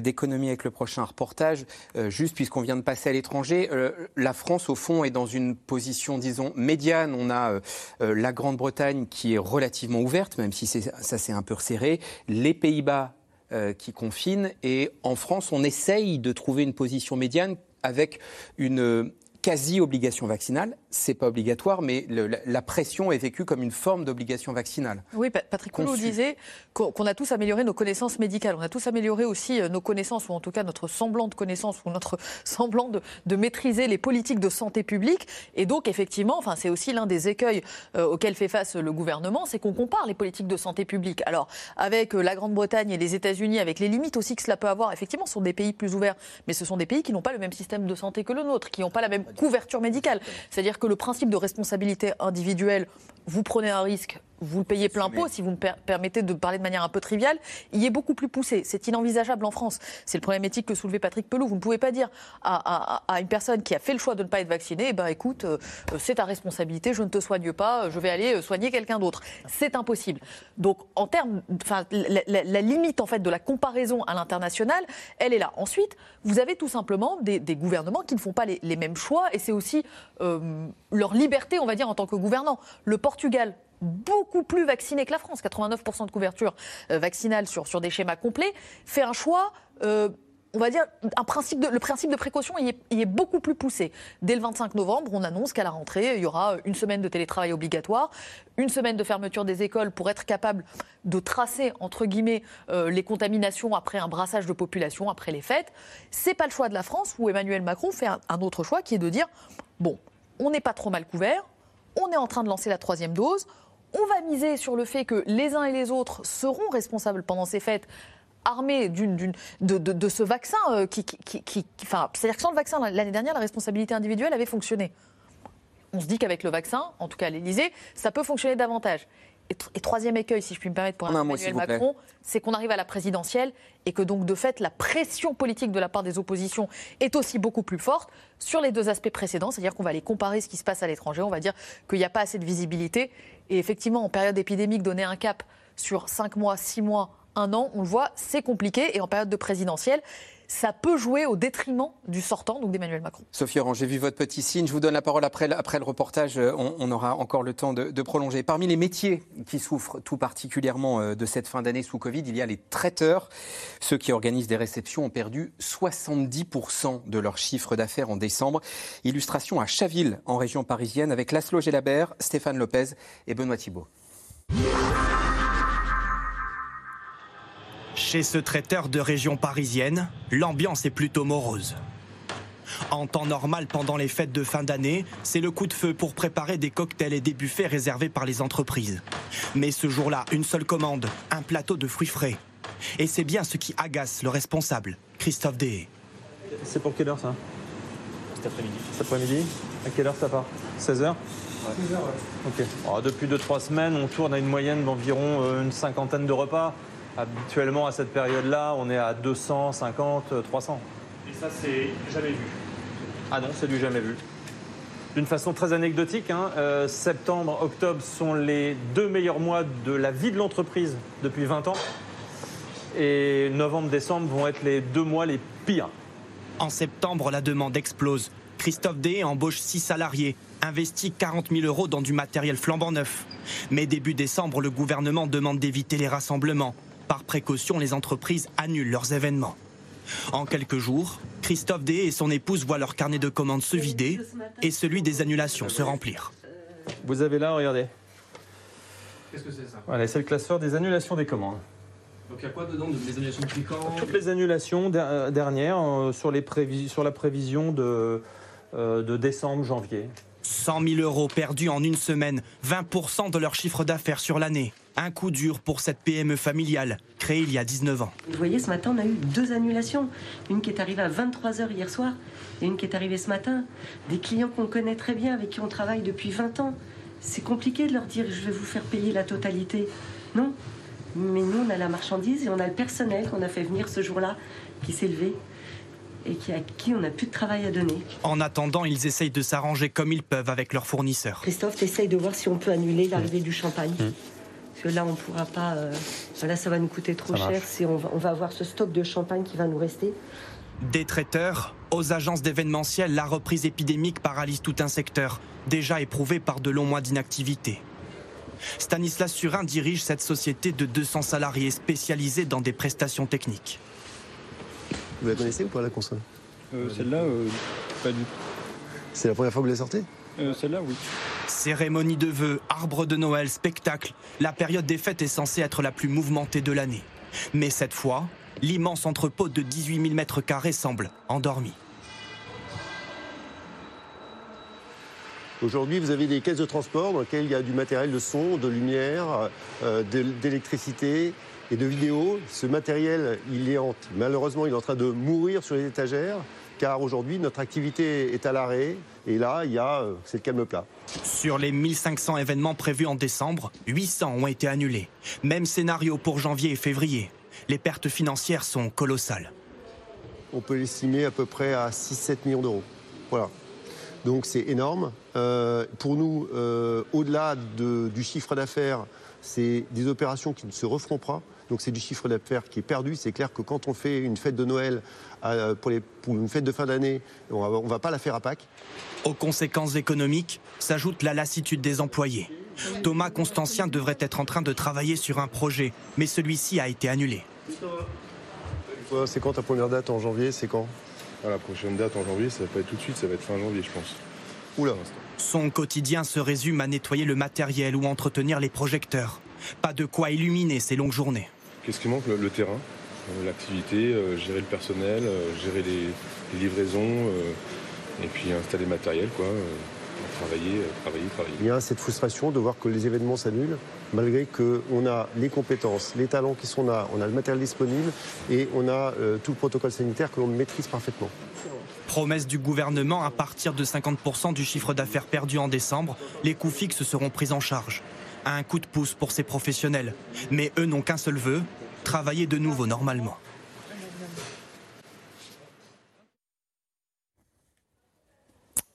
d'économie avec le prochain reportage, euh, juste puisqu'on vient de passer à l'étranger, la France, au fond, est dans une position, disons, médiane. On a la Grande-Bretagne qui est relativement ouverte, même si ça s'est un peu resserré. Les Pays-Bas qui confinent. Et en France, on essaye de trouver une position médiane avec une quasi-obligation vaccinale. C'est pas obligatoire, mais la, pression est vécue comme une forme d'obligation vaccinale. Oui, Patrick Coulot disait qu'on a tous amélioré nos connaissances médicales. On a tous amélioré aussi euh, nos connaissances, ou en tout cas notre semblant de connaissances, ou notre semblant de, maîtriser les politiques de santé publique. Et donc, effectivement, enfin, c'est aussi l'un des écueils euh, auxquels fait face le gouvernement, c'est qu'on compare les politiques de santé publique. Alors, avec euh, la Grande-Bretagne et les États-Unis, avec les limites aussi que cela peut avoir, effectivement, ce sont des pays plus ouverts, mais ce sont des pays qui n'ont pas le même système de santé que le nôtre, qui n'ont pas la même couverture médicale. C'est-à-dire que le principe de responsabilité individuelle, vous prenez un risque, vous le payez plein pot, si vous me permettez de parler de manière un peu triviale, il est beaucoup plus poussé. C'est inenvisageable en France. C'est le problème éthique que soulevait Patrick Pelou. Vous ne pouvez pas dire à, une personne qui a fait le choix de ne pas être vaccinée, eh ben, écoute, euh, c'est ta responsabilité, je ne te soigne pas, je vais aller euh, soigner quelqu'un d'autre. C'est impossible. Donc, en termes, enfin, la, limite en fait de la comparaison à l'international, elle est là. Ensuite, vous avez tout simplement des, gouvernements qui ne font pas les, mêmes choix, et c'est aussi euh, leur liberté, on va dire, en tant que gouvernant. Le Portugal beaucoup plus vacciné que la France, 89% de couverture euh, vaccinale sur, sur des schémas complets, fait un choix. Euh, on va dire, un principe de, le principe de précaution il est, beaucoup plus poussé. Dès le 25 novembre, on annonce qu'à la rentrée, il y aura une semaine de télétravail obligatoire, une semaine de fermeture des écoles pour être capable de tracer, entre guillemets, euh, les contaminations après un brassage de population, après les fêtes. C'est pas le choix de la France où Emmanuel Macron fait un autre choix qui est de dire, bon, on n'est pas trop mal couvert, on est en train de lancer la troisième dose, on va miser sur le fait que les uns et les autres seront responsables pendant ces fêtes armés de, ce vaccin euh, qui, c'est-à-dire que sans le vaccin l'année dernière, la responsabilité individuelle avait fonctionné. On se dit qu'avec le vaccin, en tout cas à l'Élysée, ça peut fonctionner davantage. Et, troisième écueil, si je puis me permettre, pour Emmanuel Macron, c'est qu'on arrive à la présidentielle et que donc de fait, la pression politique de la part des oppositions est aussi beaucoup plus forte sur les deux aspects précédents, c'est-à-dire qu'on va aller comparer ce qui se passe à l'étranger, on va dire qu'il n'y a pas assez de visibilité. Et effectivement, en période épidémique, donner un cap sur cinq mois, six mois, un an, on le voit, c'est compliqué. Et en période de présidentielle, ça peut jouer au détriment du sortant, donc d'Emmanuel Macron. Sophie Orange, j'ai vu votre petit signe. Je vous donne la parole après, le reportage. Euh, on, aura encore le temps de, prolonger. Parmi les métiers qui souffrent tout particulièrement euh, de cette fin d'année sous Covid, il y a les traiteurs. Ceux qui organisent des réceptions ont perdu 70% de leur chiffre d'affaires en décembre. Illustration à Chaville, en région parisienne, avec Laszlo, Gelabert, Stéphane Lopez et Benoît Thibault. Chez ce traiteur de région parisienne, l'ambiance est plutôt morose. En temps normal, pendant les fêtes de fin d'année, c'est le coup de feu pour préparer des cocktails et des buffets réservés par les entreprises. Mais ce jour-là, une seule commande, un plateau de fruits frais. Et c'est bien ce qui agace le responsable, Christophe Dehé. C'est pour quelle heure ça Cet après-midi. Cet après-midi À quelle heure ça part 16h Ok. Alors, depuis 2-3 semaines, on tourne à une moyenne d'environ euh, une cinquantaine de repas. Habituellement, à cette période-là, on est à 250, 300. Et ça, c'est jamais vu Ah non, c'est du jamais vu. D'une façon très anecdotique, hein, euh, septembre, octobre sont les deux meilleurs mois de la vie de l'entreprise depuis 20 ans. Et novembre, décembre vont être les deux mois les pires. En septembre, la demande explose. Christophe D embauche 6 salariés, investit 40 000 euros dans du matériel flambant neuf. Mais début décembre, le gouvernement demande d'éviter les rassemblements. Par précaution, les entreprises annulent leurs événements. En quelques jours, Christophe D et son épouse voient leur carnet de commandes se vider et celui des annulations se remplir. Vous avez là, regardez. Qu'est-ce que c'est ça? Voilà, c'est le classeur des annulations des commandes. Donc il y a quoi dedans Des annulations quand? Toutes les annulations der- euh, dernières euh, sur, les prévis- sur la prévision de, euh, de décembre, janvier. 100 000 euros perdus en une semaine, 20% de leur chiffre d'affaires sur l'année. Un coup dur pour cette PME familiale, créée il y a 19 ans. Vous voyez, ce matin, on a eu deux annulations. Une qui est arrivée à 23h hier soir et une qui est arrivée ce matin. Des clients qu'on connaît très bien, avec qui on travaille depuis 20 ans. C'est compliqué de leur dire je vais vous faire payer la totalité. Non. Mais nous, on a la marchandise et on a le personnel qu'on a fait venir ce jour-là qui s'est levé et qui, à qui on n'a plus de travail à donner. En attendant, ils essayent de s'arranger comme ils peuvent avec leurs fournisseurs. Christophe, essaye de voir si on peut annuler l'arrivée du champagne. Parce que là, on ne pourra pas. euh, Là, ça va nous coûter trop Ça cher. Si on, va, on va avoir ce stock de champagne qui va nous rester. Des traiteurs aux agences d'événementiel, la reprise épidémique paralyse tout un secteur, déjà éprouvé par de longs mois d'inactivité. Stanislas Surin dirige cette société de 200 salariés spécialisés dans des prestations techniques. Vous la connaissez ou pas la console? Celle-là, euh, pas du C'est la première fois que vous la sortez? Tout. Celle-là, oui. Cérémonie de vœux, arbre de Noël, spectacle, la période des fêtes est censée être la plus mouvementée de l'année. Mais cette fois, l'immense entrepôt de 18 000 mètres carrés semble endormi. Aujourd'hui, vous avez des caisses de transport dans lesquelles il y a du matériel de son, de lumière, euh, d'électricité et de vidéo. Ce matériel, il est en- malheureusement, il est en train de mourir sur les étagères, car aujourd'hui, notre activité est à l'arrêt. Et là, il y a, euh, c'est le calme plat. Sur les 1500 événements prévus en décembre, 800 ont été annulés. Même scénario pour janvier et février. Les pertes financières sont colossales. On peut l'estimer à peu près à 6-7 millions d'euros. Voilà. Donc c'est énorme. Euh, pour nous, euh, au-delà de- du chiffre d'affaires, c'est des opérations qui ne se referont pas. Donc c'est du chiffre d'affaires qui est perdu. C'est clair que quand on fait une fête de Noël euh, pour, les- pour une fête de fin d'année, on ne va pas la faire à Pâques. Aux conséquences économiques s'ajoute la lassitude des employés. Thomas Constantien devrait être en train de travailler sur un projet, mais celui-ci a été annulé. C'est quand ta première date en janvier? C'est quand? Ah, la prochaine date en janvier, ça va pas être tout de suite, ça va être fin janvier, je pense. Oula. Son quotidien se résume à nettoyer le matériel ou entretenir les projecteurs. Pas de quoi illuminer ces longues journées. Qu'est-ce qui manque le, le terrain, euh, l'activité, euh, gérer le personnel, euh, gérer les, les livraisons, euh, et puis installer le matériel, quoi. euh, travailler, euh, travailler, travailler. Il y a cette frustration de voir que les événements s'annulent, malgré qu'on a les compétences, les talents qui sont là, on a le matériel disponible et on a euh, tout le protocole sanitaire que l'on maîtrise parfaitement. Promesse du gouvernement, à partir de 50% du chiffre d'affaires perdu en décembre, les coûts fixes seront pris en charge. Un coup de pouce pour ces professionnels. Mais eux n'ont qu'un seul vœu, travailler de nouveau normalement.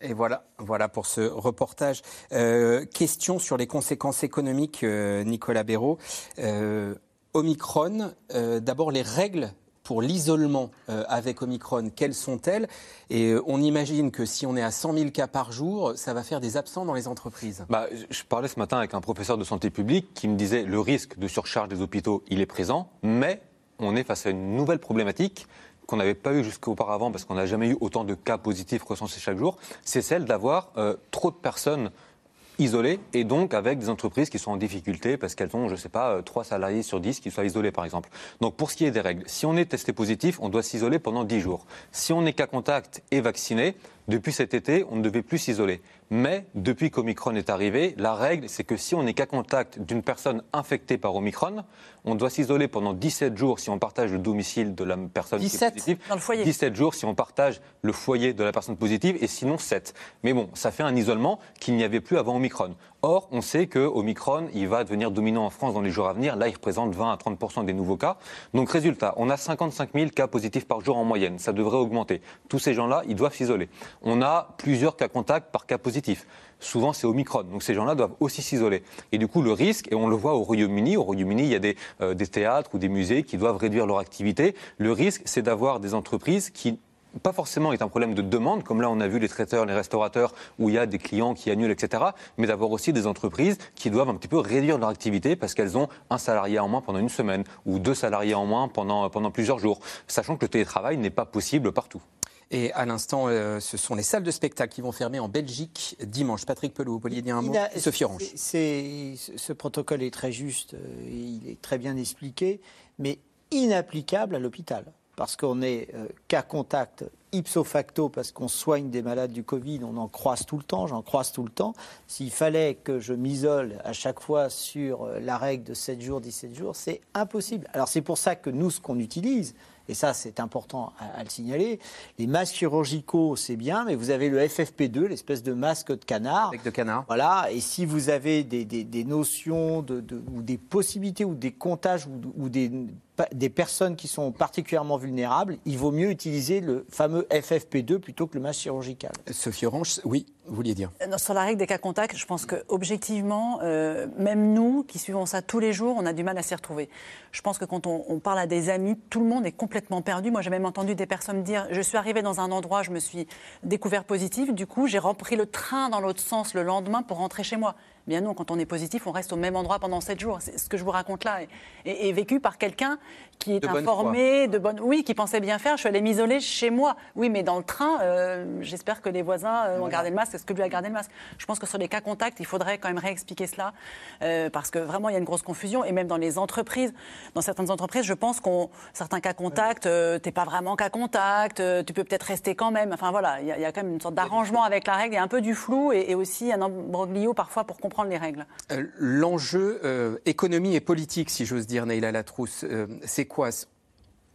Et voilà, voilà pour ce reportage. Euh, question sur les conséquences économiques, euh, Nicolas Béraud. Euh, Omicron, d'abord les règles pour l'isolement euh, avec Omicron, quelles sont-elles? Et euh, on imagine que si on est à 100 000 cas par jour, ça va faire des absents dans les entreprises. Bah, je parlais ce matin avec un professeur de santé publique qui me disait le risque de surcharge des hôpitaux, il est présent, mais on est face à une nouvelle problématique qu'on n'avait pas eu jusqu'auparavant parce qu'on n'a jamais eu autant de cas positifs recensés chaque jour, c'est celle d'avoir euh, trop de personnes isolés et donc avec des entreprises qui sont en difficulté parce qu'elles ont, je ne sais pas, 3 salariés sur 10 qui soient isolés par exemple. Donc pour ce qui est des règles, si on est testé positif, on doit s'isoler pendant 10 jours. Si on est cas contact et vacciné, depuis cet été, on ne devait plus s'isoler. Mais depuis qu'Omicron est arrivé, la règle, c'est que si on n'est qu'à contact d'une personne infectée par Omicron, on doit s'isoler pendant 17 jours si on partage le domicile de la personne 17 qui est positive. Dans le foyer. 17 jours si on partage le foyer de la personne positive et sinon 7. Mais bon, ça fait un isolement qu'il n'y avait plus avant Omicron. Or, on sait que Omicron, il va devenir dominant en France dans les jours à venir. Là, il représente 20 à 30% des nouveaux cas. Donc, résultat, on a 55 000 cas positifs par jour en moyenne. Ça devrait augmenter. Tous ces gens-là, ils doivent s'isoler. On a plusieurs cas contacts par cas positif souvent c'est Omicron. Donc ces gens-là doivent aussi s'isoler. Et du coup, le risque, et on le voit au Royaume-Uni, au Royaume-Uni, il y a des, euh, des théâtres ou des musées qui doivent réduire leur activité. Le risque, c'est d'avoir des entreprises qui pas forcément est un problème de demande, comme là on a vu les traiteurs, les restaurateurs, où il y a des clients qui annulent, etc., mais d'avoir aussi des entreprises qui doivent un petit peu réduire leur activité parce qu'elles ont un salarié en moins pendant une semaine ou deux salariés en moins pendant, pendant plusieurs jours, sachant que le télétravail n'est pas possible partout. Et à l'instant, euh, ce sont les salles de spectacle qui vont fermer en Belgique dimanche. Patrick Pelot, vous vouliez dire un mot Sophie Orange. Ce protocole est très juste, euh, il est très bien expliqué, mais inapplicable à l'hôpital parce qu'on est euh, cas contact ipso facto, parce qu'on soigne des malades du Covid, on en croise tout le temps, j'en croise tout le temps. S'il fallait que je m'isole à chaque fois sur euh, la règle de 7 jours, 17 jours, c'est impossible. Alors c'est pour ça que nous, ce qu'on utilise, et ça c'est important à, le signaler, les masques chirurgicaux c'est bien, mais vous avez le FFP2, l'espèce de masque de canard. Avec de canard. Voilà, et si vous avez des, notions de, ou des possibilités ou des comptages ou des des personnes qui sont particulièrement vulnérables, il vaut mieux utiliser le fameux FFP2 plutôt que le masque chirurgical. Sophie Orange, oui, vous vouliez dire euh, Sur la règle des cas contacts, je pense que objectivement, euh, même nous qui suivons ça tous les jours, on a du mal à s'y retrouver. Je pense que quand on, parle à des amis, tout le monde est complètement perdu. Moi, j'ai même entendu des personnes dire Je suis arrivée dans un endroit, je me suis découvert positif, du coup, j'ai repris le train dans l'autre sens le lendemain pour rentrer chez moi. Bien non, quand on est positif, on reste au même endroit pendant 7 jours. C'est ce que je vous raconte là est, vécu par quelqu'un qui est informé, de bonne, oui, qui pensait bien faire. Je suis allée m'isoler chez moi. Oui, mais dans le train, euh, j'espère que les voisins euh, ont gardé le masque. Est-ce que lui a gardé le masque? Je pense que sur les cas contacts, il faudrait quand même réexpliquer cela euh, parce que vraiment il y a une grosse confusion et même dans les entreprises, dans certaines entreprises, je pense qu'on certains cas contacts, t'es pas vraiment cas contact, tu peux peut-être rester quand même. Enfin voilà, il y, a quand même une sorte d'arrangement avec la règle, il y a un peu du flou et, et aussi un embroglio parfois pour comprendre les règles. Euh, L'enjeu euh, économie et politique, si j'ose dire, Neila Latrousse, euh, c'est quoi?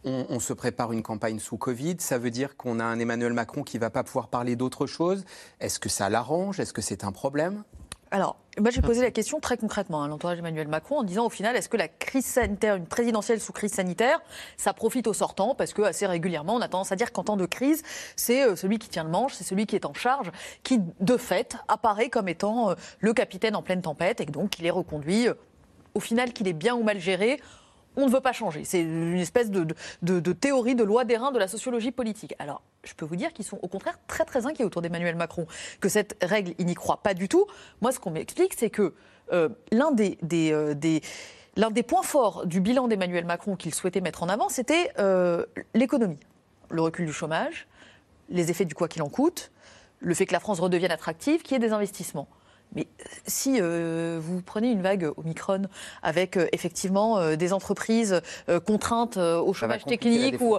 On, se prépare une campagne sous Covid, ça veut dire qu'on a un Emmanuel Macron qui ne va pas pouvoir parler d'autre chose? Est-ce que ça l'arrange? Est-ce que c'est un problème? Alors, moi j'ai posé la question très concrètement à l'entourage d'Emmanuel Macron en disant au final, est-ce que la crise sanitaire, une présidentielle sous crise sanitaire, ça profite aux sortants? Parce que assez régulièrement, on a tendance à dire qu'en temps de crise, c'est euh, celui qui tient le manche, c'est celui qui est en charge, qui de fait apparaît comme étant euh, le capitaine en pleine tempête et donc il est reconduit. Euh, au final, qu'il est bien ou mal géré, on ne veut pas changer. C'est une espèce de, théorie de loi d'airain de la sociologie politique. Alors, je peux vous dire qu'ils sont au contraire très inquiets autour d'Emmanuel Macron, que cette règle, il n'y croit pas du tout. Moi, ce qu'on m'explique, c'est que euh, l'un des, euh, l'un des points forts du bilan d'Emmanuel Macron qu'il souhaitait mettre en avant, c'était euh, l'économie. Le recul du chômage, les effets du quoi qu'il en coûte, le fait que la France redevienne attractive, qu'il y ait des investissements. Mais si euh, vous prenez une vague Omicron avec euh, effectivement euh, des entreprises contraintes au chômage technique, ou,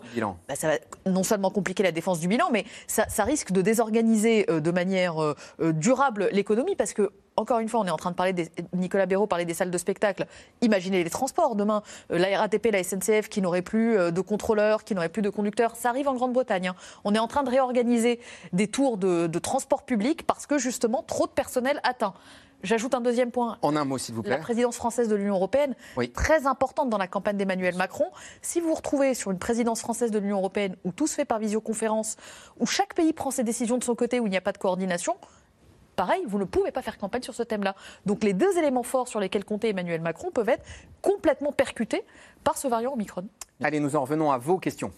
bah, ça va non seulement compliquer la défense du bilan, mais ça, ça risque de désorganiser de manière durable l'économie parce que encore une fois, on est en train de parler des, Nicolas Béraud parlait des salles de spectacle. Imaginez les transports demain, euh, la RATP, la SNCF qui n'aurait plus euh, de contrôleurs, qui n'aurait plus de conducteurs. Ça arrive en Grande-Bretagne. Hein. On est en train de réorganiser des tours de, transport public parce que justement trop de personnel atteint. J'ajoute un deuxième point. En un mot, s'il vous plaît. La présidence française de l'Union européenne, très importante dans la campagne d'Emmanuel Macron. Si vous vous retrouvez sur une présidence française de l'Union européenne où tout se fait par visioconférence, où chaque pays prend ses décisions de son côté, où il n'y a pas de coordination, pareil, vous ne pouvez pas faire campagne sur ce thème-là. Donc les deux éléments forts sur lesquels comptait Emmanuel Macron peuvent être complètement percutés par ce variant Omicron. Allez, nous en revenons à vos questions.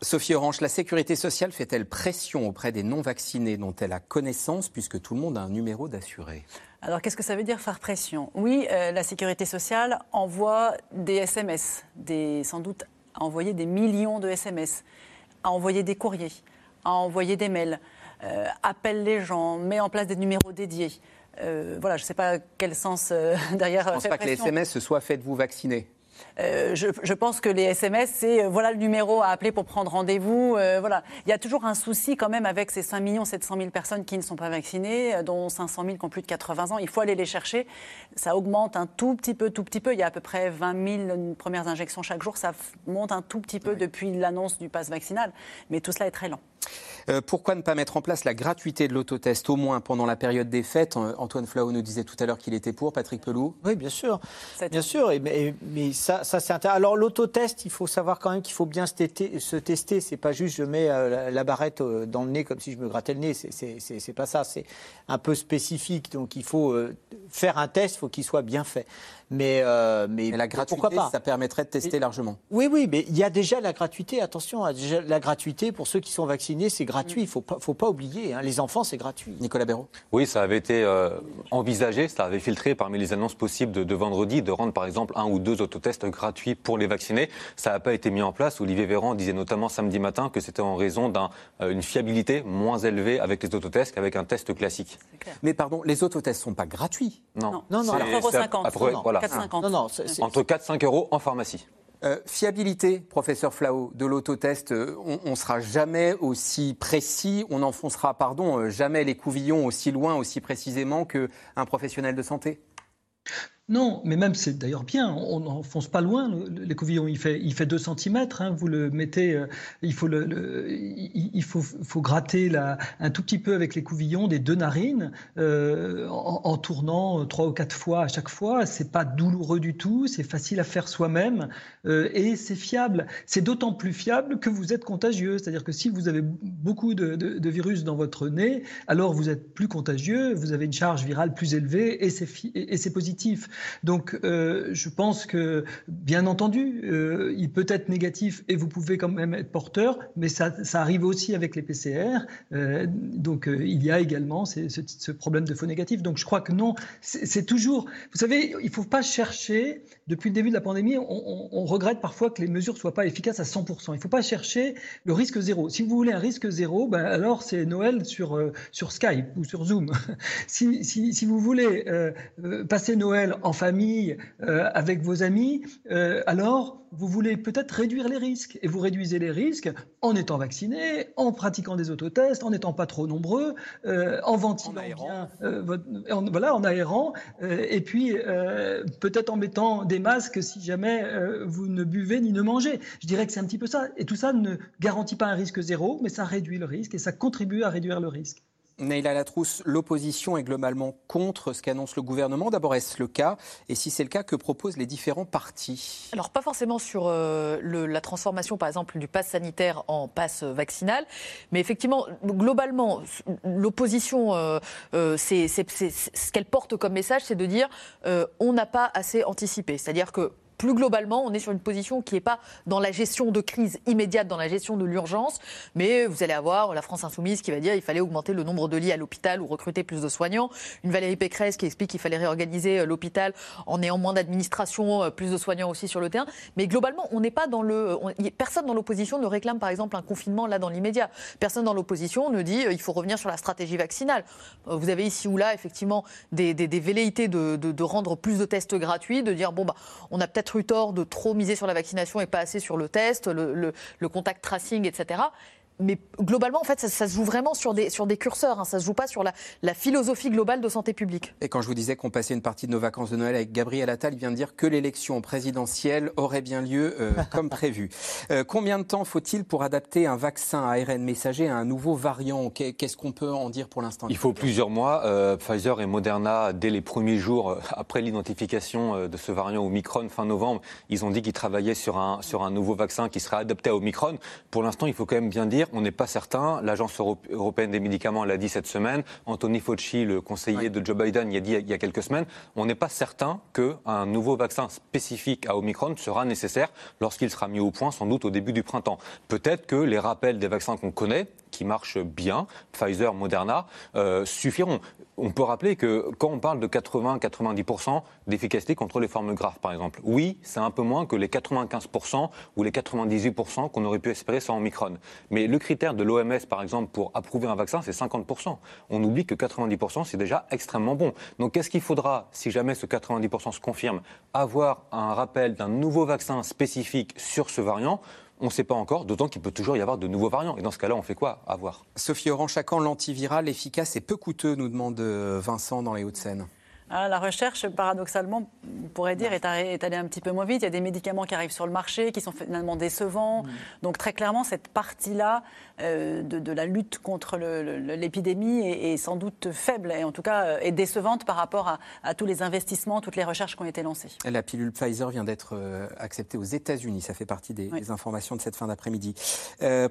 Sophie Orange, la sécurité sociale fait-elle pression auprès des non-vaccinés dont elle a connaissance puisque tout le monde a un numéro d'assuré? Alors, qu'est-ce que ça veut dire faire pression? Oui, euh, la sécurité sociale envoie des SMS, des, sans doute a envoyé des millions de SMS à envoyer des courriers, à envoyer des mails, appelle les gens, met en place des numéros dédiés. voilà, je ne sais pas quel sens derrière. Je ne pense pas que les SMS se soient faites-vous vacciner. Euh, je, pense que les SMS, c'est euh, voilà le numéro à appeler pour prendre rendez-vous. Euh, voilà. Il y a toujours un souci quand même avec ces 5 700 000 personnes qui ne sont pas vaccinées, dont 500 000 qui ont plus de 80 ans. Il faut aller les chercher. Ça augmente un tout petit peu, tout petit peu. Il y a à peu près 20 000 premières injections chaque jour. Ça monte un tout petit peu depuis l'annonce du pass vaccinal. Mais tout cela est très lent. Euh, pourquoi ne pas mettre en place la gratuité de l'autotest, au moins pendant la période des fêtes? Euh, Antoine Flau nous disait tout à l'heure qu'il était pour. Patrick Pelou Oui, bien sûr. Bien sûr. mais, ça, ça c'est intéressant. Alors, l'autotest, il faut savoir quand même qu'il faut bien se, tester. Se tester. C'est pas juste je mets euh, la barrette dans le nez comme si je me grattais le nez. C'est pas ça. C'est un peu spécifique. Donc, il faut faire un test, il faut qu'il soit bien fait. Mais, euh, mais, la gratuité, ça permettrait de tester largement. Oui, oui, mais il y a déjà la gratuité. Attention, la gratuité pour ceux qui sont vaccinés, c'est gratuit. Il ne faut pas, faut pas oublier. Hein. Les enfants, c'est gratuit. Nicolas Béraud Oui, ça avait été euh, envisagé, ça avait filtré parmi les annonces possibles de, vendredi de rendre par exemple un ou deux autotests gratuits pour les vaccinés. Ça n'a pas été mis en place. Olivier Véran disait notamment samedi matin que c'était en raison d'une fiabilité moins élevée avec les autotests qu'avec un test classique. Mais pardon, les autotests ne sont pas gratuits Non. Non, non. Alors, 50. voilà. Entre 4 5 euros en pharmacie. Euh, fiabilité, professeur Flao, de l'autotest, euh, on ne sera jamais aussi précis, on n'enfoncera, pardon, euh, jamais les couvillons aussi loin, aussi précisément qu'un professionnel de santé? Non, mais même c'est d'ailleurs bien, on n'enfonce pas loin les couvillons, il fait, il fait 2 cm, hein, vous le mettez, euh, il, faut, gratter un tout petit peu avec les couvillons des deux narines euh, en, tournant trois ou quatre fois à chaque fois, c'est pas douloureux du tout, c'est facile à faire soi-même euh, et c'est fiable. C'est d'autant plus fiable que vous êtes contagieux, c'est-à-dire que si vous avez beaucoup de, virus dans votre nez, alors vous êtes plus contagieux, vous avez une charge virale plus élevée et c'est positif. Donc, euh, je pense que, bien entendu, euh, il peut être négatif et vous pouvez quand même être porteur, mais ça, arrive aussi avec les PCR. Euh, donc, il y a également ce, problème de faux négatif. Donc, je crois que non, c'est toujours. Vous savez, il ne faut pas chercher. Depuis le début de la pandémie, on, regrette parfois que les mesures ne soient pas efficaces à 100%. Il ne faut pas chercher le risque zéro. Si vous voulez un risque zéro, ben alors c'est Noël sur, Skype ou sur Zoom. si, si, vous voulez passer Noël famille, euh, avec vos amis, euh, alors vous voulez peut-être réduire les risques. Et vous réduisez les risques en étant vacciné, en pratiquant des autotests, en n'étant pas trop nombreux, euh, en ventilant bien, voilà, en aérant, et puis peut-être en mettant des masques si jamais vous ne buvez ni ne mangez. Je dirais que c'est un petit peu ça. Et tout ça ne garantit pas un risque zéro, mais ça réduit le risque et ça contribue à réduire le risque. Neila Latrousse, l'opposition est globalement contre ce qu'annonce le gouvernement. D'abord, est-ce le cas? Et si c'est le cas, que proposent les différents partis? Alors, pas forcément sur euh, la transformation, par exemple, du pass sanitaire en pass vaccinal. Mais effectivement, globalement, l'opposition, euh, euh, ce qu'elle porte comme message, c'est de dire on n'a pas assez anticipé. C'est-à-dire que plus globalement, on est sur une position qui n'est pas dans la gestion de crise immédiate, dans la gestion de l'urgence, mais vous allez avoir la France insoumise qui va dire qu'il fallait augmenter le nombre de lits à l'hôpital ou recruter plus de soignants, une Valérie Pécresse qui explique qu'il fallait réorganiser euh, l'hôpital en ayant moins d'administration, euh, plus de soignants aussi sur le terrain. Mais globalement, on n'est pas dans le. personne dans l'opposition ne réclame par exemple un confinement là dans l'immédiat. Personne dans l'opposition ne dit qu'il euh, faut revenir sur la stratégie vaccinale. Vous avez ici ou là effectivement des, velléités de, de, rendre plus de tests gratuits, de dire bon bah on a peut-être de trop miser sur la vaccination et pas assez sur le test, le contact tracing, etc mais globalement, en fait, ça, se joue vraiment sur des, sur des curseurs. Hein. Ça ne se joue pas sur la, la, philosophie globale de santé publique. Et quand je vous disais qu'on passait une partie de nos vacances de Noël avec Gabriel Attal, il vient de dire que l'élection présidentielle aurait bien lieu euh, comme prévu. Euh, combien de temps faut-il pour adapter un vaccin à ARN messager à un nouveau variant? Qu'est-ce qu'on peut en dire pour l'instant? Il faut plusieurs mois. Euh, Pfizer et Moderna, dès les premiers jours après l'identification de ce variant Omicron fin novembre, ils ont dit qu'ils travaillaient sur un, sur un nouveau vaccin qui serait adapté à Omicron. Pour l'instant, il faut quand même bien dire on n'est pas certain. L'Agence européenne des médicaments l'a dit cette semaine. Anthony Fauci, le conseiller de Joe Biden, y a dit il y a quelques semaines. On n'est pas certain qu'un nouveau vaccin spécifique à Omicron sera nécessaire lorsqu'il sera mis au point, sans doute au début du printemps. Peut-être que les rappels des vaccins qu'on connaît, qui marchent bien, Pfizer, Moderna, euh, suffiront. On peut rappeler que quand on parle de 80-90% d'efficacité contre les formes graves, par exemple, oui, c'est un peu moins que les 95% ou les 98% qu'on aurait pu espérer sans Omicron. Mais le critère de l'OMS, par exemple, pour approuver un vaccin, c'est 50%. On oublie que 90%, c'est déjà extrêmement bon. Donc qu'est-ce qu'il faudra, si jamais ce 90% se confirme, avoir un rappel d'un nouveau vaccin spécifique sur ce variant? On ne sait pas encore, d'autant qu'il peut toujours y avoir de nouveaux variants. Et dans ce cas-là, on fait quoi À voir? Sophie Orange-Chacan, l'antiviral efficace et peu coûteux, nous demande euh, Vincent dans les Hauts-de-Seine? Ah, la recherche, paradoxalement, on pourrait dire, est, allée un petit peu moins vite. Il y a des médicaments qui arrivent sur le marché, qui sont finalement décevants. Mm. Donc très clairement, cette partie-là euh, de, la lutte contre l'épidémie est, sans doute faible, et en tout cas euh, est décevante par rapport à, tous les investissements, toutes les recherches qui ont été lancées. La pilule Pfizer vient d'être euh, acceptée aux États-Unis. Ça fait partie des, informations de cette fin d'après-midi.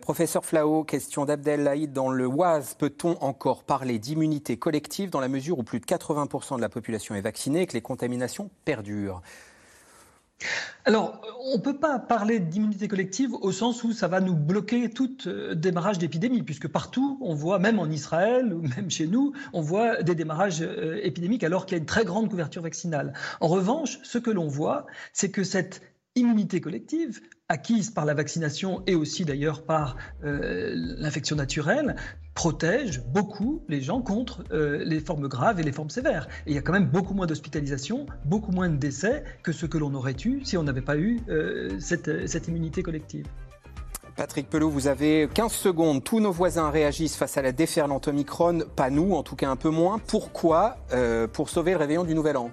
professeur Flao, question d'Abdel Laïd. Dans le Oise, peut-on encore parler d'immunité collective dans la mesure où plus de 80% de la population est vaccinée et que les contaminations perdurent. Alors, on ne peut pas parler d'immunité collective au sens où ça va nous bloquer tout euh, démarrage d'épidémie, puisque partout, on voit, même en Israël ou même chez nous, on voit des démarrages euh, épidémiques alors qu'il y a une très grande couverture vaccinale. En revanche, ce que l'on voit, c'est que cette immunité collective, acquise par la vaccination et aussi d'ailleurs par euh, l'infection naturelle, protège beaucoup les gens contre euh, les formes graves et les formes sévères. Et il y a quand même beaucoup moins d'hospitalisations, beaucoup moins de décès que ce que l'on aurait eu si on n'avait pas eu euh, cette, cette immunité collective. Patrick Pelot, vous avez 15 secondes. Tous nos voisins réagissent face à la déferlante Omicron, pas nous, en tout cas un peu moins. Pourquoi Pour sauver le réveillon du Nouvel An?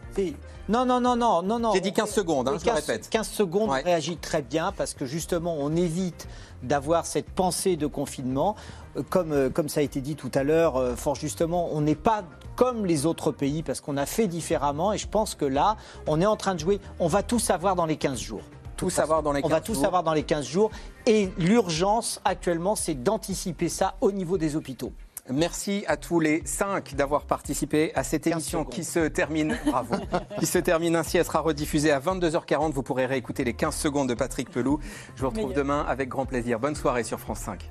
Non, non, non, non, non, non. J'ai dit 15 secondes, hein, je 15, répète. 15 secondes réagit très bien parce que justement, on évite d'avoir cette pensée de confinement. Euh, comme, euh, comme ça a été dit tout à l'heure, euh, fort justement, on n'est pas comme les autres pays parce qu'on a fait différemment et je pense que là, on est en train de jouer. On va tout savoir dans les 15 jours. Tout savoir dans les 15 jours. On va tout savoir dans les 15 jours. Et l'urgence actuellement, c'est d'anticiper ça au niveau des hôpitaux. Merci à tous les cinq d'avoir participé à cette émission qui se termine, bravo, qui se termine ainsi. Elle sera rediffusée à 22h40. Vous pourrez réécouter les 15 secondes de Patrick Pelou. Je vous retrouve demain avec grand plaisir. Bonne soirée sur France 5.